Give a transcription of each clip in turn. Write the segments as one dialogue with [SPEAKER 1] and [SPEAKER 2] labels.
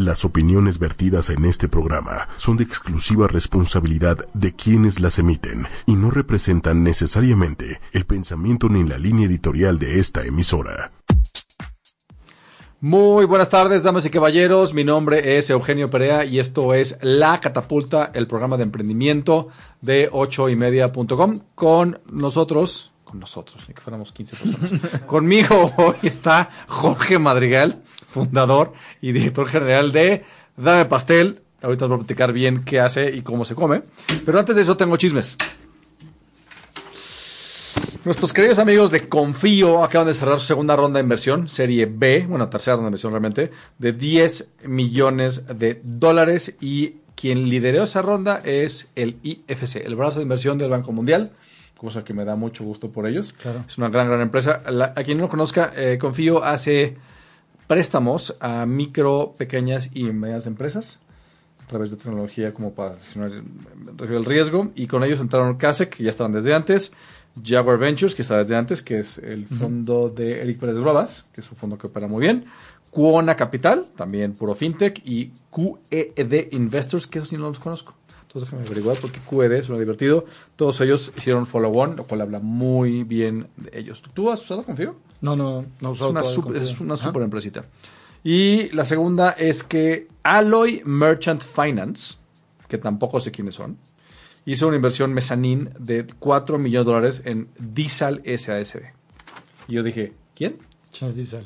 [SPEAKER 1] Las opiniones vertidas en este programa son de exclusiva responsabilidad de quienes las emiten y no representan necesariamente el pensamiento ni la línea editorial de esta emisora.
[SPEAKER 2] Muy buenas tardes, damas y caballeros. Mi nombre es Eugenio Perea y esto es La Catapulta, el programa de emprendimiento de 8ymedia.com. Con nosotros, con nosotros, ni que fuéramos 15 personas. Conmigo hoy está Jorge Madrigal, fundador y director general de Dame Pastel. Ahorita os voy a platicar bien qué hace y cómo se come. Pero antes de eso tengo chismes. Nuestros queridos amigos de Confío acaban de cerrar su segunda ronda de inversión, serie B, bueno, tercera ronda de inversión realmente, de 10 millones de dólares y quien lideró esa ronda es el IFC, el brazo de inversión del Banco Mundial, cosa que me da mucho gusto por ellos. Es una gran, gran empresa. La- a quien no lo conozca, eh, Confío hace préstamos a micro, pequeñas y medianas empresas a través de tecnología como para gestionar el riesgo. Y con ellos entraron Kasek, que ya estaban desde antes, Jaguar Ventures, que está desde antes, que es el fondo de Eric Pérez Brobas, que es un fondo que opera muy bien. Cuona Capital, también puro fintech. Y QED Investors, que eso sí no los conozco. Entonces déjame averiguar porque QED suena divertido. Todos ellos hicieron follow-on, lo cual habla muy bien de ellos. ¿Tú has usado Confío?
[SPEAKER 3] No, no, no he
[SPEAKER 2] Es
[SPEAKER 3] usado
[SPEAKER 2] una,
[SPEAKER 3] todavía
[SPEAKER 2] super, es una super empresita. Y la segunda es que Alloy Merchant Finance, que tampoco sé quiénes son, hizo una inversión mezanín de 4 millones de dólares en Diesel SASB. Y yo dije, ¿quién?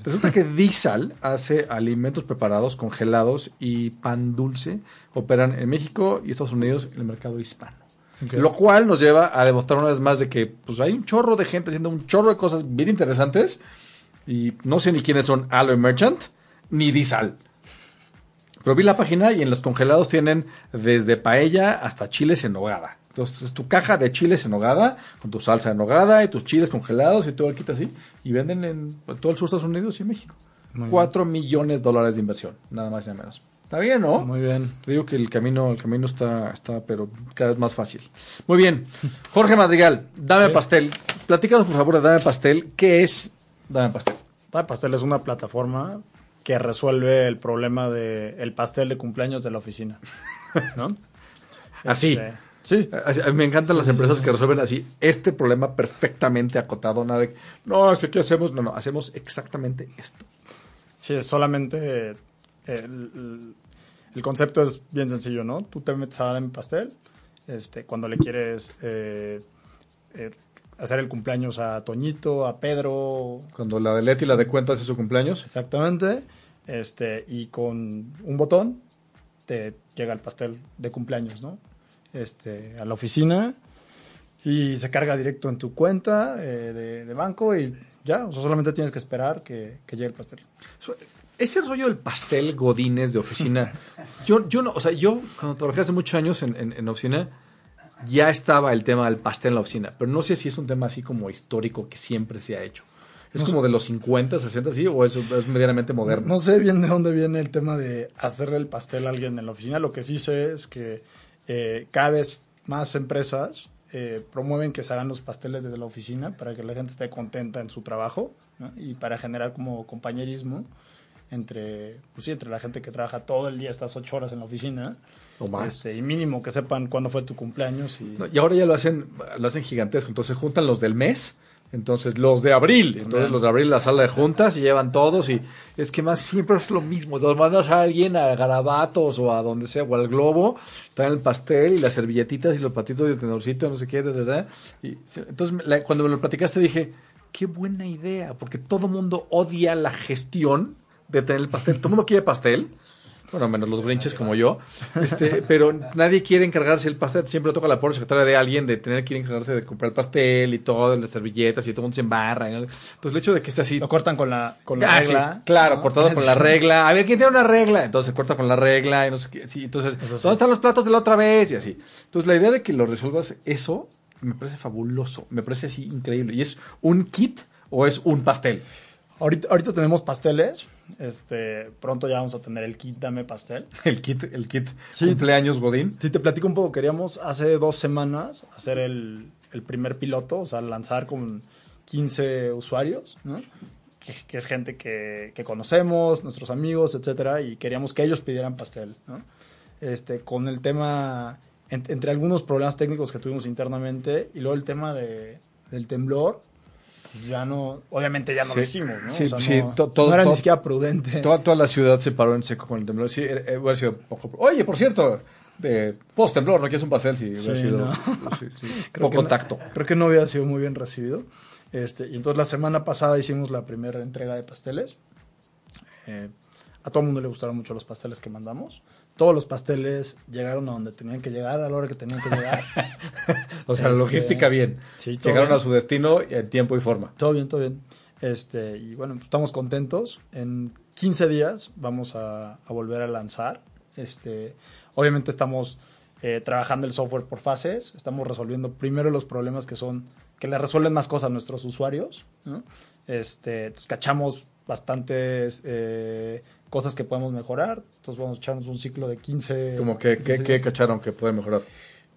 [SPEAKER 2] Resulta que Diesel hace alimentos preparados, congelados y pan dulce. Operan en México y Estados Unidos en el mercado hispano. Lo cual nos lleva a demostrar una vez más de que pues, hay un chorro de gente haciendo un chorro de cosas bien interesantes. Y no sé ni quiénes son Alloy Merchant ni Diesel. Pero vi la página y en los congelados tienen desde paella hasta chiles en nogada. Entonces es tu caja de chiles en nogada con tu salsa en nogada y tus chiles congelados y todo el kit así. Y venden en todo el sur de Estados Unidos y México.
[SPEAKER 3] Muy
[SPEAKER 2] 4 millones de dólares de inversión, nada más y nada menos. Está bien, ¿no?
[SPEAKER 3] Muy bien.
[SPEAKER 2] Te digo que el camino, el camino está, está, pero cada vez más fácil. Muy bien. Jorge Madrigal, Dame
[SPEAKER 3] Sí.
[SPEAKER 2] Pastel. Platícanos, por favor, de Dame Pastel. ¿Qué es Dame Pastel?
[SPEAKER 3] Dame Pastel es una plataforma que resuelve el problema de el pastel de cumpleaños de la oficina. ¿No?
[SPEAKER 2] Así.
[SPEAKER 3] Este, sí.
[SPEAKER 2] Así, a mí me encantan las empresas que resuelven así este problema perfectamente acotado. Nada de, no, es que ¿qué hacemos? No, no, hacemos exactamente esto.
[SPEAKER 3] Sí, es solamente eh, el, concepto es bien sencillo, ¿no? Tú te metes a Dame Pastel este, cuando le quieres eh, eh, hacer el cumpleaños a Toñito, a Pedro,
[SPEAKER 2] Cuando la de Leti y la de cuentas es su cumpleaños.
[SPEAKER 3] Exactamente. Este, y con un botón te llega el pastel de cumpleaños, ¿no? Este, a la oficina y se carga directo en tu cuenta eh, de, de banco y ya, o sea, solamente tienes que esperar que, que llegue el pastel.
[SPEAKER 2] Ese rollo del pastel godines de oficina, yo, yo no, o sea, yo cuando trabajé hace muchos años en, en, en oficina, ya estaba el tema del pastel en la oficina, pero no sé si es un tema así como histórico que siempre se ha hecho. ¿Es
[SPEAKER 3] No
[SPEAKER 2] como
[SPEAKER 3] sé.
[SPEAKER 2] de los 50, 60, sí? ¿O es, es medianamente moderno?
[SPEAKER 3] No sé bien de dónde viene el tema de hacerle el pastel a alguien en la oficina. Lo que sí sé es que eh, cada vez más empresas eh, promueven que se hagan los pasteles desde la oficina para que la gente esté contenta en su trabajo ¿no? y para generar como compañerismo entre, pues sí, entre la gente que trabaja todo el día, estas ocho horas en la oficina.
[SPEAKER 2] O más.
[SPEAKER 3] Este, y mínimo que sepan cuándo fue tu cumpleaños. Y,
[SPEAKER 2] No, y ahora ya lo hacen, lo hacen gigantesco. Entonces juntan los del mes, entonces los de abril. Entonces los de abril la sala de juntas y llevan todos. Y es que más siempre es lo mismo. Los mandas a alguien a Garabatos o a donde sea, o al Globo, traen el pastel y las servilletitas y los patitos el tenorcito, no sé qué, ¿verdad? Y, entonces la- cuando me lo platicaste dije, qué buena idea, porque todo mundo odia la gestión de tener el pastel. Todo el mundo quiere pastel. Bueno, menos los grinches como yo. Este, pero nadie quiere encargarse del pastel. Siempre toca la pobre secretaria de alguien de tener que encargarse de comprar el pastel y todo, las servilletas y todo el mundo se embarra. ¿no? Entonces, el hecho de que esté así.
[SPEAKER 3] lo cortan con la, con la
[SPEAKER 2] Ah, sí,
[SPEAKER 3] regla.
[SPEAKER 2] claro,
[SPEAKER 3] ¿no?
[SPEAKER 2] cortado con la regla. A ver, ¿quién tiene una regla? Entonces se corta con la regla y no sé qué. Sí, entonces. ¿dónde están los platos de la otra vez? Y así. Entonces, la idea de que lo resuelvas eso me parece fabuloso. Me parece así increíble. ¿Y es un kit o es un pastel?
[SPEAKER 3] Ahorita, ahorita tenemos pasteles. Este, pronto ya vamos a tener el kit Dame Pastel.
[SPEAKER 2] El kit, el kit
[SPEAKER 3] Sí.
[SPEAKER 2] cumpleaños Godín.
[SPEAKER 3] Si te platico un poco, queríamos hace dos semanas hacer el, el primer piloto, o sea, lanzar con 15 usuarios, ¿no? que, que es gente que, que conocemos, nuestros amigos, etcétera, y queríamos que ellos pidieran pastel, ¿no? Este, con el tema, en- entre algunos problemas técnicos que tuvimos internamente, y luego el tema de, del temblor, ya no, obviamente ya no lo hicimos, ¿no?
[SPEAKER 2] Sí,
[SPEAKER 3] O sea,
[SPEAKER 2] sí,
[SPEAKER 3] no,
[SPEAKER 2] to- todo-
[SPEAKER 3] no era
[SPEAKER 2] todo-
[SPEAKER 3] ni siquiera prudente.
[SPEAKER 2] Toda, toda la ciudad se paró en seco con el temblor. Sí, eh, eh, hubiera sido poco. Oye, por cierto, de post temblor, ¿no quieres un pastel? Sí, hubiera
[SPEAKER 3] Sí,
[SPEAKER 2] sido
[SPEAKER 3] no.
[SPEAKER 2] poco
[SPEAKER 3] no-
[SPEAKER 2] tacto.
[SPEAKER 3] Creo que no había sido muy bien recibido. Este, y entonces la semana pasada hicimos la primera entrega de pasteles. Eh, a todo el mundo le gustaron mucho los pasteles que mandamos. Todos los pasteles llegaron a donde tenían que llegar, a la hora que tenían que llegar.
[SPEAKER 2] O sea, la
[SPEAKER 3] Este,
[SPEAKER 2] logística bien.
[SPEAKER 3] sí, todo
[SPEAKER 2] Llegaron
[SPEAKER 3] bien.
[SPEAKER 2] a su destino en tiempo y forma.
[SPEAKER 3] todo bien, todo bien. Este, y bueno, pues estamos contentos. En 15 días vamos a, a volver a lanzar. Este, obviamente estamos eh, trabajando el software por fases. Estamos resolviendo primero los problemas que son que le resuelven más cosas a nuestros usuarios. ¿no? Este, entonces cachamos bastantes eh, cosas que podemos mejorar. Entonces vamos a echarnos un ciclo de 15.
[SPEAKER 2] Como que,
[SPEAKER 3] 15
[SPEAKER 2] que, que
[SPEAKER 3] días.
[SPEAKER 2] cacharon que pueden mejorar.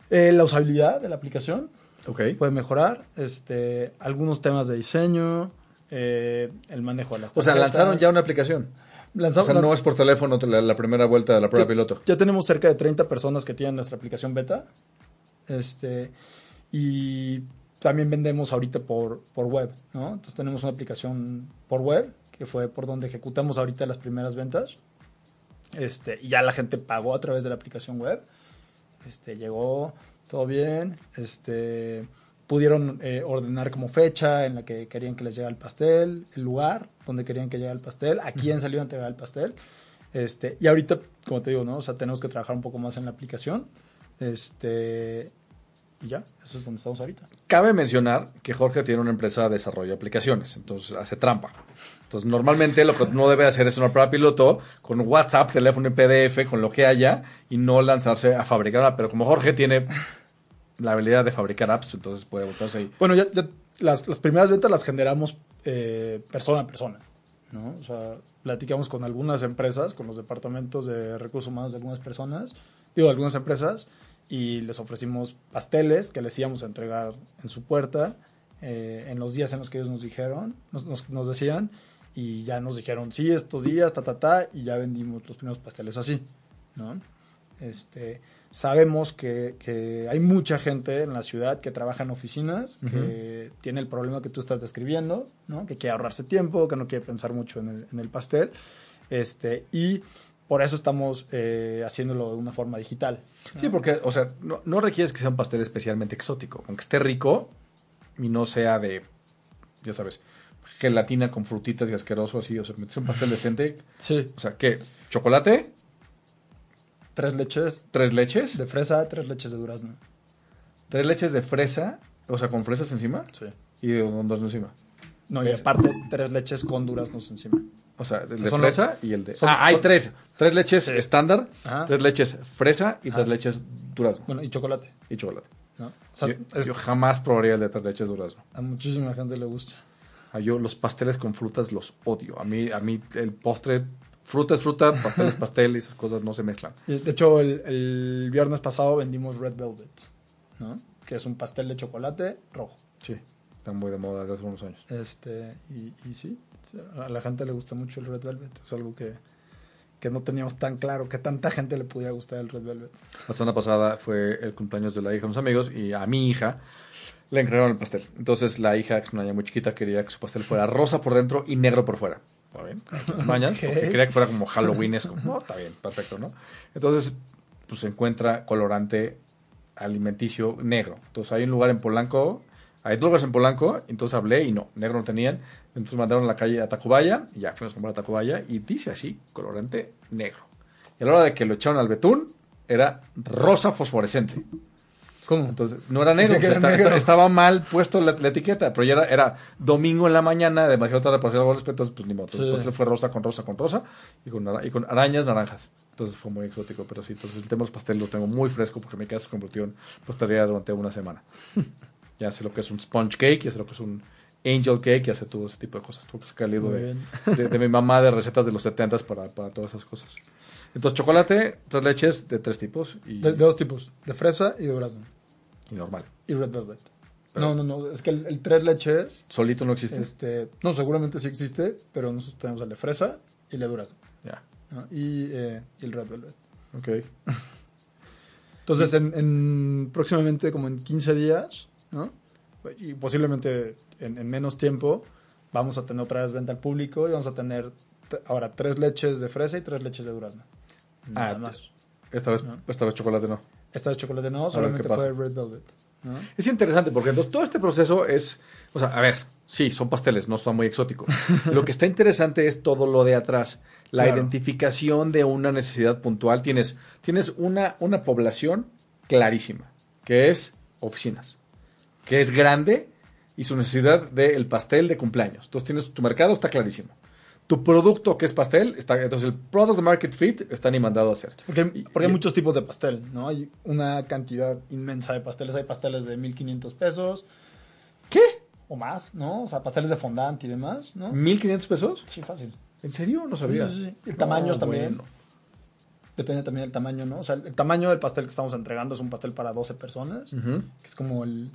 [SPEAKER 3] Eh, la usabilidad de la aplicación
[SPEAKER 2] Ok.
[SPEAKER 3] puede mejorar. Este, algunos temas de diseño. eh, el manejo de las
[SPEAKER 2] O sea,
[SPEAKER 3] tarjetas.
[SPEAKER 2] lanzaron ya una aplicación. O
[SPEAKER 3] Lanzamos-
[SPEAKER 2] sea, no es por teléfono la, la primera vuelta de la prueba
[SPEAKER 3] ya,
[SPEAKER 2] piloto.
[SPEAKER 3] ya tenemos cerca de 30 personas que tienen nuestra aplicación beta. Este, y también vendemos ahorita por, por web, ¿no? Entonces tenemos una aplicación por web, que fue por donde ejecutamos ahorita las primeras ventas. Este, y ya la gente pagó a través de la aplicación web. Este, llegó todo bien. Este, pudieron eh, ordenar como fecha en la que querían que les llegara el pastel, el lugar donde querían que llegara el pastel, a quién salió a entregar el pastel. Este, y ahorita, como te digo, ¿no? O sea, tenemos que trabajar un poco más en la aplicación. Este, y ya, eso es donde estamos ahorita.
[SPEAKER 2] Cabe mencionar que Jorge tiene una empresa de desarrollo de aplicaciones, entonces hace trampa. Entonces, normalmente lo que no debe hacer es una prueba piloto con WhatsApp, teléfono y PDF, con lo que haya, y no lanzarse a fabricar una. Pero como Jorge tiene la habilidad de fabricar apps, entonces puede botarse ahí.
[SPEAKER 3] Bueno, ya, ya las, las primeras ventas las generamos eh, persona a persona. ¿no? O sea, platicamos con algunas empresas, con los departamentos de recursos humanos de algunas personas, digo, de algunas empresas, y les ofrecimos pasteles que les íbamos a entregar en su puerta eh, en los días en los que ellos nos dijeron, nos, nos, nos decían, y ya nos dijeron, sí, estos días, ta, ta, ta, y ya vendimos los primeros pasteles así, ¿no? Este, sabemos que, que hay mucha gente en la ciudad que trabaja en oficinas, que tiene el problema que tú estás describiendo, ¿no? que quiere ahorrarse tiempo, que no quiere pensar mucho en el, en el pastel, este, y por eso estamos eh, haciéndolo de una forma digital.
[SPEAKER 2] Sí, porque, o sea, no, no requieres que sea un pastel especialmente exótico. Aunque esté rico y no sea de, ya sabes, gelatina con frutitas y asqueroso así. O sea, metes un pastel decente.
[SPEAKER 3] Sí.
[SPEAKER 2] O sea, ¿qué? ¿Chocolate?
[SPEAKER 3] Tres leches
[SPEAKER 2] ¿Tres leches?
[SPEAKER 3] de fresa, tres leches de durazno.
[SPEAKER 2] ¿Tres leches de fresa? O sea, con fresas encima
[SPEAKER 3] Sí.
[SPEAKER 2] y de durazno encima.
[SPEAKER 3] No, y aparte tres leches con duraznos encima.
[SPEAKER 2] O sea, el de fresa
[SPEAKER 3] los-
[SPEAKER 2] y el de...
[SPEAKER 3] son-
[SPEAKER 2] ah, hay
[SPEAKER 3] son-
[SPEAKER 2] tres. Tres leches
[SPEAKER 3] Sí.
[SPEAKER 2] estándar,
[SPEAKER 3] Ajá.
[SPEAKER 2] tres leches fresa y tres leches durazno
[SPEAKER 3] Bueno, y chocolate.
[SPEAKER 2] y chocolate.
[SPEAKER 3] ¿no? O sea,
[SPEAKER 2] yo,
[SPEAKER 3] es-
[SPEAKER 2] yo jamás probaría el de tres leches durazno.
[SPEAKER 3] a muchísima gente le gusta.
[SPEAKER 2] A yo los pasteles con frutas los odio. A mí, a mí el postre, fruta es fruta, pastel es pastel y esas cosas no se mezclan.
[SPEAKER 3] De hecho, el, el viernes pasado vendimos Red Velvet, ¿no? que es un pastel de chocolate rojo.
[SPEAKER 2] Sí, están muy de moda desde hace unos años.
[SPEAKER 3] Este, y, y sí, a la gente le gusta mucho el Red Velvet. Es algo que, que no teníamos tan claro que tanta gente le pudiera gustar el Red Velvet.
[SPEAKER 2] La semana pasada fue el cumpleaños de la hija de unos amigos y a mi hija le encargaron el pastel. Entonces la hija, que es una niña muy chiquita, quería que su pastel fuera rosa por dentro y negro por fuera. ¿Está bien? Mañas,
[SPEAKER 3] Ok.
[SPEAKER 2] porque quería que fuera como Halloweenesco. No, está bien, perfecto, ¿no? Entonces, pues se encuentra colorante alimenticio negro. Entonces hay un lugar en Polanco, hay dos lugares en Polanco, entonces hablé y no, negro no tenían. Entonces mandaron a la calle a Tacubaya y ya fuimos a comprar a Tacubaya y dice así, colorante negro. Y a la hora de que lo echaron al betún, era rosa fosforescente.
[SPEAKER 3] ¿Cómo?
[SPEAKER 2] Entonces, no era negro,
[SPEAKER 3] Dice que
[SPEAKER 2] pues,
[SPEAKER 3] era
[SPEAKER 2] está-
[SPEAKER 3] negro.
[SPEAKER 2] está- estaba mal puesto la, la etiqueta, pero ya era, era domingo en la mañana, demasiado tarde para hacer algo al respecto, entonces, pues ni modo.
[SPEAKER 3] Sí.
[SPEAKER 2] Entonces fue rosa con rosa con rosa y con, y con arañas naranjas. Entonces fue muy exótico, pero sí, entonces el tema de los pasteles lo tengo muy fresco porque mi casa se convirtió en pastelería durante una semana. ya sé lo que es un sponge cake, ya sé lo que es un angel cake, ya sé todo ese tipo de cosas. Tuve que sacar el libro de, de, de mi mamá de recetas de los 70 para, para todas esas cosas. Entonces, chocolate, tres leches de tres tipos y,
[SPEAKER 3] De, de dos tipos, de fresa y de durazno.
[SPEAKER 2] y normal.
[SPEAKER 3] Y Red Velvet. No, no, no. Es que el, el tres leches,
[SPEAKER 2] Solito no existe.
[SPEAKER 3] este, no, seguramente sí existe, pero nosotros tenemos el de fresa y el de durazno.
[SPEAKER 2] Ya.
[SPEAKER 3] ¿no? Y, eh, y el red velvet.
[SPEAKER 2] Ok.
[SPEAKER 3] Entonces, en, en- próximamente, como en 15 días, ¿no? Y posiblemente en, en menos tiempo, vamos a tener otra vez venta al público y vamos a tener ahora tres leches de fresa y tres leches de durazno. Nada
[SPEAKER 2] Ah,
[SPEAKER 3] más.
[SPEAKER 2] Esta vez,
[SPEAKER 3] No.
[SPEAKER 2] esta vez chocolate no.
[SPEAKER 3] Esta de chocolate no, solamente fue red velvet. ¿no?
[SPEAKER 2] Es interesante porque entonces todo este proceso es, o sea, a ver, sí, son pasteles, no son muy exóticos. lo que está interesante es todo lo de atrás, la
[SPEAKER 3] Claro.
[SPEAKER 2] identificación de una necesidad puntual. Tienes, tienes una, una población clarísima, que es oficinas, que es grande y su necesidad del pastel de cumpleaños. Entonces tienes tu mercado está clarísimo. Tu producto que es pastel, está, entonces el product market fit está ni mandado a hacer.
[SPEAKER 3] Porque,
[SPEAKER 2] Y-
[SPEAKER 3] porque hay muchos tipos de pastel, ¿no? Hay una cantidad inmensa de pasteles. Hay pasteles de 1500 pesos
[SPEAKER 2] ¿Qué?
[SPEAKER 3] o más, ¿no? O sea, pasteles de fondant y demás, ¿no?
[SPEAKER 2] ¿1.500 pesos?
[SPEAKER 3] Sí, fácil.
[SPEAKER 2] ¿En serio? No sabía.
[SPEAKER 3] Sí, sí, sí. El tamaño también.
[SPEAKER 2] bueno.
[SPEAKER 3] Depende también del tamaño, ¿no? O sea, el tamaño del pastel que estamos entregando es un pastel para 12 personas, que es como el,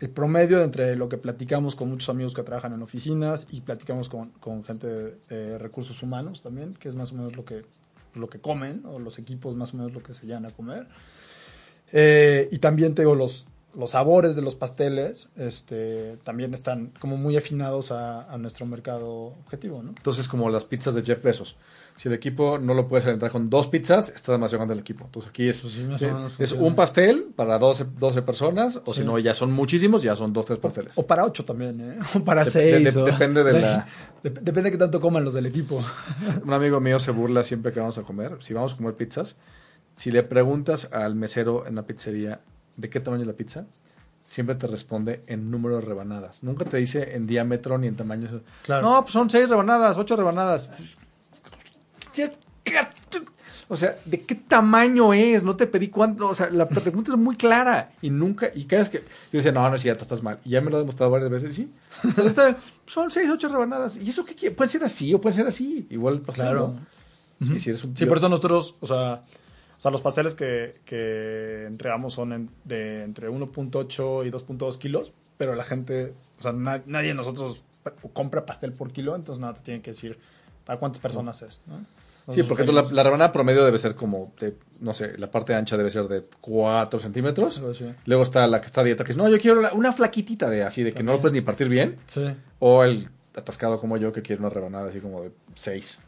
[SPEAKER 3] el promedio entre lo que platicamos con muchos amigos que trabajan en oficinas y platicamos con, con gente de, recursos humanos también, que es más o menos lo que, lo que comen, o los equipos más o menos lo que se llegan a comer. Eh, y también te digo, los, los sabores de los pasteles este, también están como muy afinados a, a nuestro mercado objetivo, ¿no?
[SPEAKER 2] Entonces, como las pizzas de Jeff Bezos. Si el equipo no lo puedes entrar con dos pizzas, está demasiado grande el equipo. Entonces, aquí es,
[SPEAKER 3] Pues
[SPEAKER 2] es un pastel para 12, 12 personas, o
[SPEAKER 3] Sí.
[SPEAKER 2] si no, ya son muchísimos, ya son dos, tres pasteles.
[SPEAKER 3] O para ocho también, ¿eh? O para seis.
[SPEAKER 2] de-
[SPEAKER 3] o-
[SPEAKER 2] depende de la-
[SPEAKER 3] Dep- depende de qué tanto coman los del equipo.
[SPEAKER 2] Un amigo mío se burla siempre que vamos a comer. Si vamos a comer pizzas, si le preguntas al mesero en la pizzería de qué tamaño es la pizza, siempre te responde en número de rebanadas. Nunca te dice en diámetro ni en tamaño.
[SPEAKER 3] Claro.
[SPEAKER 2] No, pues son seis rebanadas, ocho rebanadas. O sea, ¿de qué tamaño es? No te pedí cuánto. O sea, la pregunta es muy clara. Y nunca, y cada vez que. Yo decía, no, no es cierto, estás mal. Y ya me lo ha demostrado varias veces. Sí. Son seis, ocho rebanadas. ¿Y eso qué quiere? Puede ser así o puede ser así. Igual, pues
[SPEAKER 3] Claro.
[SPEAKER 2] ¿no? Y si eres un
[SPEAKER 3] Sí, por eso nosotros, o sea, o sea los pasteles que, que entregamos son en- de entre 1.8 y 2.2 kilos, pero la gente, o sea, na- nadie de nosotros compra pastel por kilo, entonces nada, te tienen que decir para cuántas personas es, ¿no?
[SPEAKER 2] Sí, porque la, la rebanada promedio debe ser como, de, no sé, la parte ancha debe ser de 4 centímetros. Luego está la que está a dieta, que dice, no, yo quiero la- una flaquitita de así, de que no lo puedes ni partir bien.
[SPEAKER 3] Sí.
[SPEAKER 2] O el atascado como yo, que quiere una rebanada así como de 6.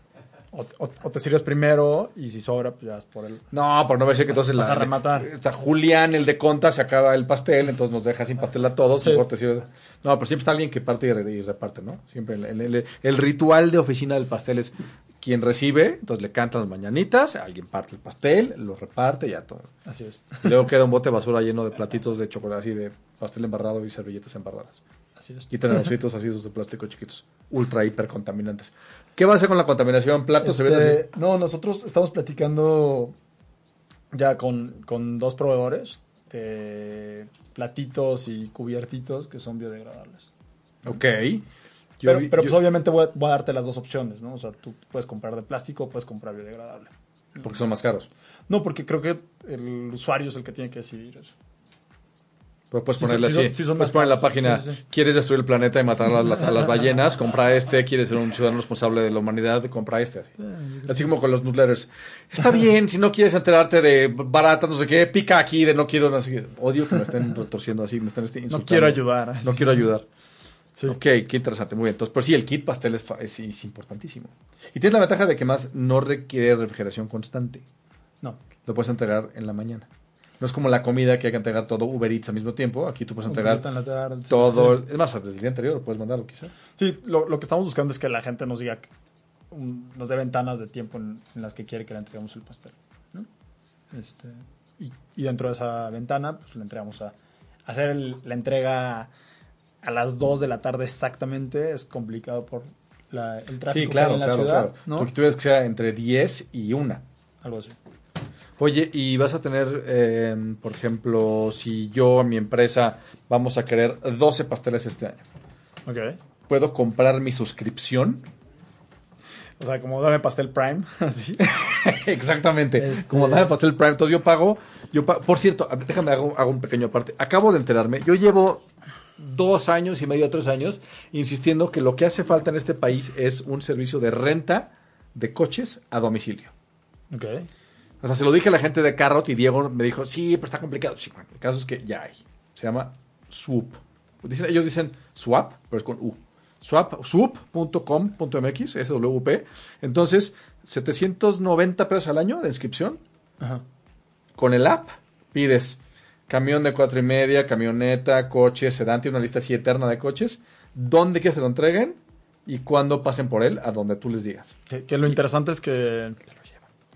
[SPEAKER 3] O, o- o te sirves primero y si sobra, pues ya es por el...
[SPEAKER 2] No, por no decir que entonces
[SPEAKER 3] Vas
[SPEAKER 2] la,
[SPEAKER 3] a rematar.
[SPEAKER 2] Está Julián, el de Conta, se acaba el pastel, entonces nos deja sin pastel a todos.
[SPEAKER 3] Sí.
[SPEAKER 2] mejor te sirves- No, pero siempre está alguien que parte y, re- y reparte, ¿no? Siempre el, el- el- el ritual de oficina del pastel es quien recibe, entonces le cantan las mañanitas, alguien parte el pastel, lo reparte, ya todo.
[SPEAKER 3] Así es.
[SPEAKER 2] Y luego queda un bote de basura lleno de platitos de chocolate, así de pastel embarrado y servilletas embarradas.
[SPEAKER 3] Así es.
[SPEAKER 2] Y tenedorcitos así esos de plástico chiquitos, ultra hiper contaminantes. ¿Qué va a hacer con la contaminación? ¿Platos,
[SPEAKER 3] Este,
[SPEAKER 2] servilletas?
[SPEAKER 3] no, nosotros estamos platicando ya con, con dos proveedores de platitos y cubiertitos que son biodegradables.
[SPEAKER 2] Ok. Yo
[SPEAKER 3] pero pero
[SPEAKER 2] yo-
[SPEAKER 3] pues obviamente voy a, voy a darte las dos opciones, ¿no? O sea, tú puedes comprar de plástico o puedes comprar biodegradable.
[SPEAKER 2] porque son más caros.
[SPEAKER 3] No, porque creo que el usuario es el que tiene que decidir eso.
[SPEAKER 2] Pero puedes
[SPEAKER 3] Sí,
[SPEAKER 2] ponerle
[SPEAKER 3] sí, sí
[SPEAKER 2] así.
[SPEAKER 3] sí son
[SPEAKER 2] puedes poner la página, quieres destruir el planeta y matar a las, a las ballenas, compra este, quieres ser un ciudadano responsable de la humanidad, compra este. Así, así como con los newsletters. Está bien, si no quieres enterarte de baratas, no sé qué, pica aquí de no quiero, no sé qué. Odio que me estén retorciendo así, me estén este,
[SPEAKER 3] No
[SPEAKER 2] insultando.
[SPEAKER 3] quiero ayudar.
[SPEAKER 2] No quiero ayudar.
[SPEAKER 3] Sí.
[SPEAKER 2] Ok, qué interesante, muy bien. Entonces, pero sí, el kit pastel es, fa- es- es importantísimo. Y tienes la ventaja de que más no requiere refrigeración constante.
[SPEAKER 3] No.
[SPEAKER 2] Lo puedes entregar en la mañana. No es como la comida que hay que entregar todo Uber Eats al mismo tiempo. Aquí tú puedes entregar
[SPEAKER 3] en la tarde, sí,
[SPEAKER 2] todo.
[SPEAKER 3] sí.
[SPEAKER 2] Es más, desde el día anterior lo puedes mandarlo quizá.
[SPEAKER 3] Sí, lo, lo que estamos buscando es que la gente nos diga, un- nos dé ventanas de tiempo en, en las que quiere que le entreguemos el pastel. ¿no? Este, y, y dentro de esa ventana, pues le entregamos a hacer el- la entrega a las 2 de la tarde exactamente. Es complicado por la- el tráfico
[SPEAKER 2] Sí, claro,
[SPEAKER 3] en la
[SPEAKER 2] claro,
[SPEAKER 3] ciudad.
[SPEAKER 2] claro.
[SPEAKER 3] ¿no?
[SPEAKER 2] Tú, tú ves que sea entre 10 y 1.
[SPEAKER 3] Algo así.
[SPEAKER 2] Oye, y vas a tener, eh, por ejemplo, si yo mi empresa vamos a querer 12 pasteles este año,
[SPEAKER 3] Ok.
[SPEAKER 2] ¿puedo comprar mi suscripción?
[SPEAKER 3] O sea, como dame pastel prime, así.
[SPEAKER 2] Exactamente.
[SPEAKER 3] Este-
[SPEAKER 2] Como dame pastel Prime. Entonces yo pago, yo por cierto, déjame hago, hago un pequeño aparte. Acabo de enterarme, yo llevo dos años y medio, tres años, insistiendo que lo que hace falta en este país es un servicio de renta de coches a domicilio.
[SPEAKER 3] Ok.
[SPEAKER 2] O sea, se lo dije a la gente de Carrot y Diego me dijo, sí, pero está complicado. Sí, bueno, el caso es que ya hay. Se llama Swoop. Dicen- ellos dicen Swap, pero es con U. Swap, swoop.com.mx, SWP. Entonces, 790 pesos al año de inscripción.
[SPEAKER 3] Ajá.
[SPEAKER 2] Con el app pides camión de cuatro y media, camioneta, coche, sedán, tiene una lista así eterna de coches. ¿Dónde que lo entreguen? Y cuándo pasen por él, a donde tú les digas.
[SPEAKER 3] Que, que lo interesante es que.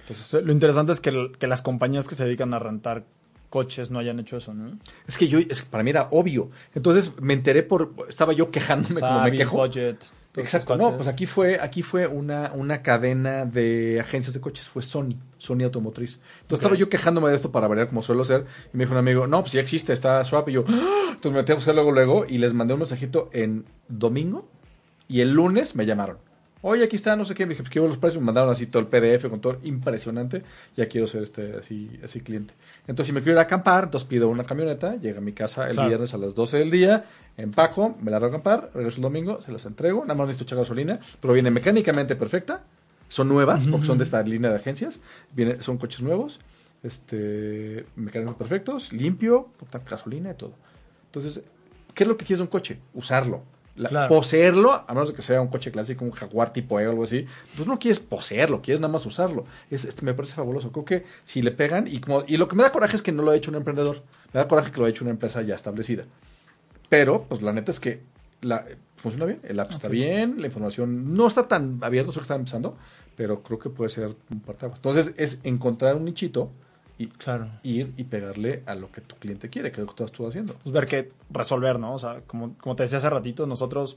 [SPEAKER 3] Entonces, lo interesante es que, que las compañías que se dedican a rentar coches no hayan hecho eso, ¿no?
[SPEAKER 2] Es que yo, es que para mí era obvio. Entonces me enteré por, estaba yo quejándome como me quejo.
[SPEAKER 3] budget.
[SPEAKER 2] Exacto, no, pues aquí fue, aquí fue una, una cadena de agencias de coches, fue Sony, Sony Automotriz. Entonces estaba yo quejándome de esto para variar como suelo hacer, y me dijo un amigo, no, pues ya existe, está Swap, y yo, ¡Ah! entonces me metí a buscar luego, luego, y les mandé un mensajito en domingo, y el lunes me llamaron. Oye, aquí está, no sé qué, me dije, pues quiero los precios, me mandaron así todo el PDF con todo. Impresionante, ya quiero ser este así, así cliente. Entonces, si me quiero ir a acampar, entonces pido una camioneta, llega a mi casa el
[SPEAKER 3] Claro.
[SPEAKER 2] viernes a las 12 del día, empaco, me la hago acampar, regreso el domingo, se las entrego, nada más necesito echar gasolina, pero viene mecánicamente perfecta, son nuevas, porque son de esta línea de agencias, viene, son coches nuevos, este, mecánicos perfectos, limpio, gasolina y todo. Entonces, ¿qué es lo que quieres de un coche? Usarlo. La-
[SPEAKER 3] Claro.
[SPEAKER 2] Poseerlo, a menos de que sea un coche clásico, un Jaguar tipo E o algo así, pues no quieres poseerlo, quieres nada más usarlo. Es, este, me parece fabuloso. Creo que si le pegan, y, como, y lo que me da coraje es que no lo ha hecho un emprendedor, me da coraje que lo ha hecho una empresa ya establecida. Pero, pues la neta es que la, funciona bien, el app está bien, la información no está tan abierta, solo que está empezando, pero creo que puede ser un partaguas. Entonces, es encontrar un nichito y
[SPEAKER 3] Claro.
[SPEAKER 2] ir y pegarle a lo que tu cliente quiere, que es lo que estás tú haciendo.
[SPEAKER 3] Pues ver qué resolver, ¿no? O sea, como, como te decía hace ratito, nosotros,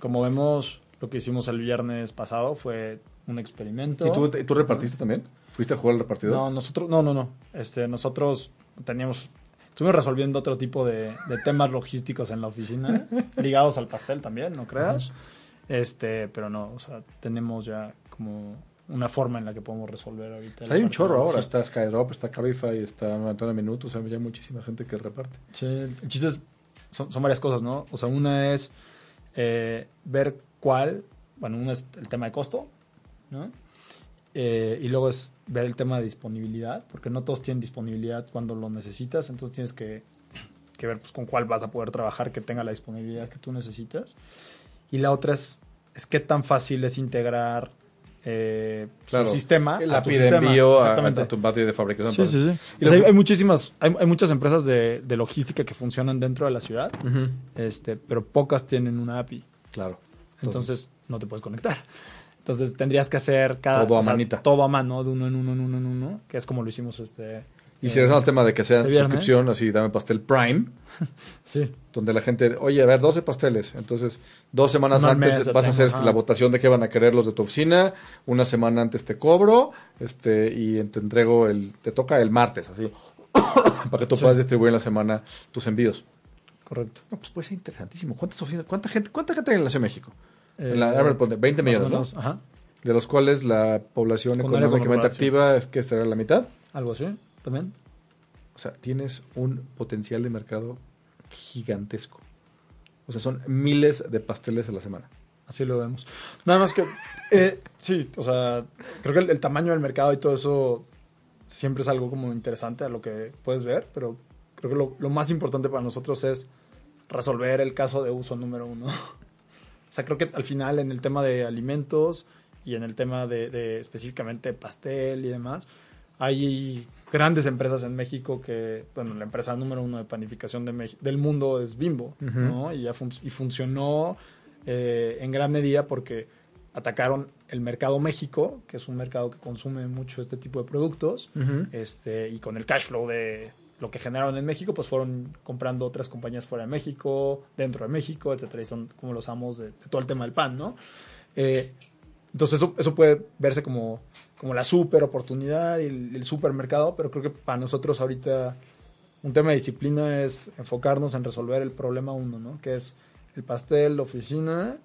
[SPEAKER 3] como vemos, lo que hicimos el viernes pasado fue un experimento.
[SPEAKER 2] ¿Y tú, tú repartiste también? ¿Fuiste a jugar al repartidor?
[SPEAKER 3] No, nosotros, no, no, no. Este, nosotros teníamos, estuvimos resolviendo otro tipo de, de temas logísticos en la oficina, ligados al pastel también, no creas. Este, pero no, o sea, tenemos ya como una forma en la que podemos resolver ahorita.
[SPEAKER 2] Hay un chorro ahora, está Skydrop, está Cabify, está Antonio Minutos, hay ya muchísima gente que reparte.
[SPEAKER 3] Sí, el chiste es, son, son varias cosas, ¿no? O sea, una es eh, ver cuál, bueno, uno es el tema de costo, ¿no? Eh, y luego es ver el tema de disponibilidad, porque no todos tienen disponibilidad cuando lo necesitas, entonces tienes que, que ver pues, con cuál vas a poder trabajar que tenga la disponibilidad que tú necesitas. Y la otra es, es qué tan fácil es integrar eh,
[SPEAKER 2] Claro,
[SPEAKER 3] su sistema
[SPEAKER 2] El
[SPEAKER 3] a
[SPEAKER 2] API
[SPEAKER 3] tu
[SPEAKER 2] de envío a,
[SPEAKER 3] Exactamente.
[SPEAKER 2] a tu patio de fabricación.
[SPEAKER 3] Sí, sí, sí.
[SPEAKER 2] Y
[SPEAKER 3] O sea,
[SPEAKER 2] lo-
[SPEAKER 3] hay, hay muchísimas, hay, hay muchas empresas de, de logística que funcionan dentro de la ciudad, este, pero pocas tienen una API.
[SPEAKER 2] Claro.
[SPEAKER 3] Entonces no te puedes conectar. Entonces tendrías que hacer cada
[SPEAKER 2] Todo a
[SPEAKER 3] o sea,
[SPEAKER 2] manita.
[SPEAKER 3] todo a mano, de uno en uno, en uno en uno, que es como lo hicimos este.
[SPEAKER 2] Y
[SPEAKER 3] eh,
[SPEAKER 2] si regresamos al tema de que sea suscripción, así, dame pastel Prime,
[SPEAKER 3] Sí.
[SPEAKER 2] donde la gente, oye, a ver, 12 pasteles. Entonces, dos semanas antes vas a hacer este, la votación de qué van a querer los de tu oficina. Una semana antes te cobro este y te entrego el, te toca el martes, así, para que tú
[SPEAKER 3] Sí.
[SPEAKER 2] puedas distribuir en la semana tus envíos.
[SPEAKER 3] Correcto.
[SPEAKER 2] No, pues puede ser interesantísimo. ¿Cuántas oficinas, cuánta gente, cuánta gente hay en la Ciudad de México? En la-
[SPEAKER 3] Eh,
[SPEAKER 2] a ver, ponle 20
[SPEAKER 3] más o
[SPEAKER 2] millones, ¿no?
[SPEAKER 3] Ajá.
[SPEAKER 2] De los cuales la población económicamente activa es que será la mitad.
[SPEAKER 3] Algo así, también.
[SPEAKER 2] O sea, tienes un potencial de mercado gigantesco. O sea, son miles de pasteles a la semana.
[SPEAKER 3] Así lo vemos. Nada más que, eh, sí, o sea, creo que el, tamaño del mercado y todo eso siempre es algo como interesante a lo que puedes ver, pero creo que lo, lo más importante para nosotros es resolver el caso de uso número uno. O sea, creo que al final en el tema de alimentos y en el tema de, de específicamente pastel y demás, hay grandes empresas en México que, bueno, la empresa número uno de panificación de Mex- del mundo es Bimbo. ¿no? Y, ya fun- y funcionó eh, en gran medida porque atacaron el mercado México, que es un mercado que consume mucho este tipo de productos, este, y con el cash flow de lo que generaron en México, pues fueron comprando otras compañías fuera de México, dentro de México, etcétera, y son como los amos de, de todo el tema del pan, ¿no? Eh, entonces eso, eso puede verse como, como la super oportunidad y el, el supermercado, pero creo que para nosotros ahorita un tema de disciplina es enfocarnos en resolver el problema uno, ¿no? Que es el pastel, la oficina,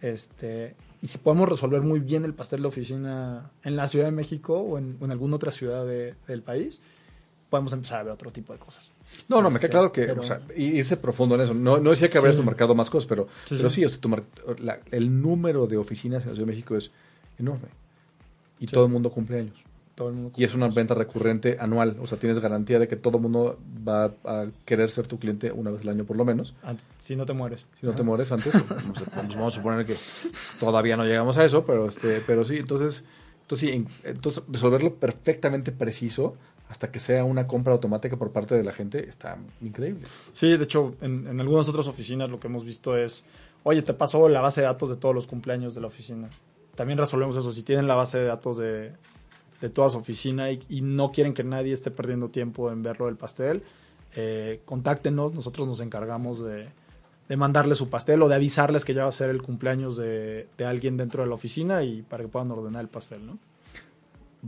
[SPEAKER 3] este, y si podemos resolver muy bien el pastel, la oficina en la Ciudad de México o en, o en alguna otra ciudad de- del país, podemos empezar a ver otro tipo de cosas.
[SPEAKER 2] No, no, me queda
[SPEAKER 3] Este,
[SPEAKER 2] claro que
[SPEAKER 3] pero-
[SPEAKER 2] o sea, irse profundo en eso. No, no decía que habría
[SPEAKER 3] Sí.
[SPEAKER 2] mercado más cosas, pero
[SPEAKER 3] Sí,
[SPEAKER 2] pero
[SPEAKER 3] sí.
[SPEAKER 2] sí, o sea, tu la- el número de oficinas en la Ciudad de México es enorme. Y
[SPEAKER 3] Sí.
[SPEAKER 2] todo el mundo cumple años.
[SPEAKER 3] Todo el mundo
[SPEAKER 2] Y es una venta recurrente anual. O sea, tienes garantía de que todo el mundo va a querer ser tu cliente una vez al año por lo menos.
[SPEAKER 3] Antes- si no te mueres.
[SPEAKER 2] Si no te mueres antes, no sé, vamos, vamos a suponer que todavía no llegamos a eso, pero este, pero sí, entonces, entonces, sí, en- entonces resolverlo perfectamente preciso hasta que sea una compra automática por parte de la gente está increíble.
[SPEAKER 3] Sí, de hecho, en, en algunas otras oficinas lo que hemos visto es, oye, te pasó la base de datos de todos los cumpleaños de la oficina. También resolvemos eso. Si tienen la base de datos de, de toda su oficina y, y no quieren que nadie esté perdiendo tiempo en verlo del pastel, eh, contáctenos. Nosotros nos encargamos de, de mandarles su pastel o de avisarles que ya va a ser el cumpleaños de, de alguien dentro de la oficina y para que puedan ordenar el pastel, ¿no?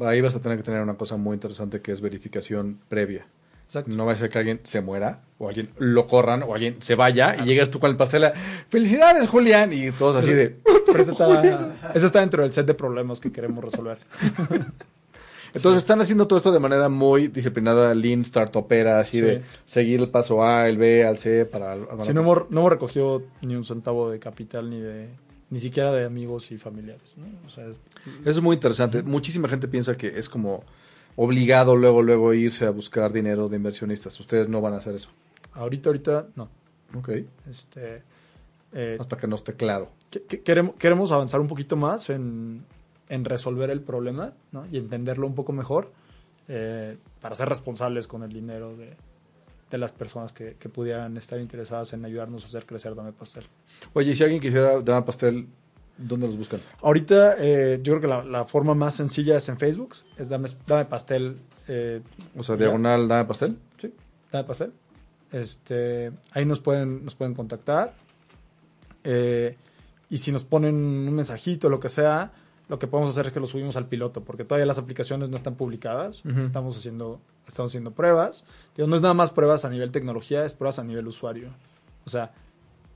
[SPEAKER 2] Ahí vas a tener que tener una cosa muy interesante que es verificación previa.
[SPEAKER 3] Exacto.
[SPEAKER 2] No va a ser que alguien se muera, o alguien lo corran, o alguien se vaya y llegues tú con el pastel. a, ¡Felicidades, Julián! Y todos así de.
[SPEAKER 3] Pero eso está, eso está dentro del set de problemas que queremos resolver.
[SPEAKER 2] Entonces están haciendo todo esto de manera muy disciplinada, lean, startupera, así
[SPEAKER 3] Sí.
[SPEAKER 2] de seguir el paso A, el B, al C para...
[SPEAKER 3] Si no hemos, no hemos recogido ni un centavo de capital ni de ni siquiera de amigos y familiares. ¿no? O sea,
[SPEAKER 2] Eso es muy interesante. Muchísima gente piensa que es como obligado luego, luego irse a buscar dinero de inversionistas. Ustedes no van a hacer eso.
[SPEAKER 3] ahorita, ahorita, no.
[SPEAKER 2] Ok.
[SPEAKER 3] Este, eh,
[SPEAKER 2] Hasta que no esté claro.
[SPEAKER 3] que- que- queremos, queremos avanzar un poquito más en, en resolver el problema ¿no? y entenderlo un poco mejor eh, para ser responsables con el dinero de, de las personas que, que pudieran estar interesadas en ayudarnos a hacer crecer Dame Pastel.
[SPEAKER 2] Oye, y si alguien quisiera dar pastel, ¿dónde los buscan?
[SPEAKER 3] Ahorita eh, yo creo que la, la forma más sencilla es en Facebook, es Dame, Dame Pastel. eh,
[SPEAKER 2] O sea, diagonal, dame pastel.
[SPEAKER 3] Sí, Dame Pastel. Este, ahí nos pueden, nos pueden contactar. Eh, y si nos ponen un mensajito o lo que sea, lo que podemos hacer es que lo subimos al piloto, porque todavía las aplicaciones no están publicadas. Estamos haciendo, estamos haciendo pruebas. Digo, no es nada más pruebas a nivel tecnología, es pruebas a nivel usuario. O sea,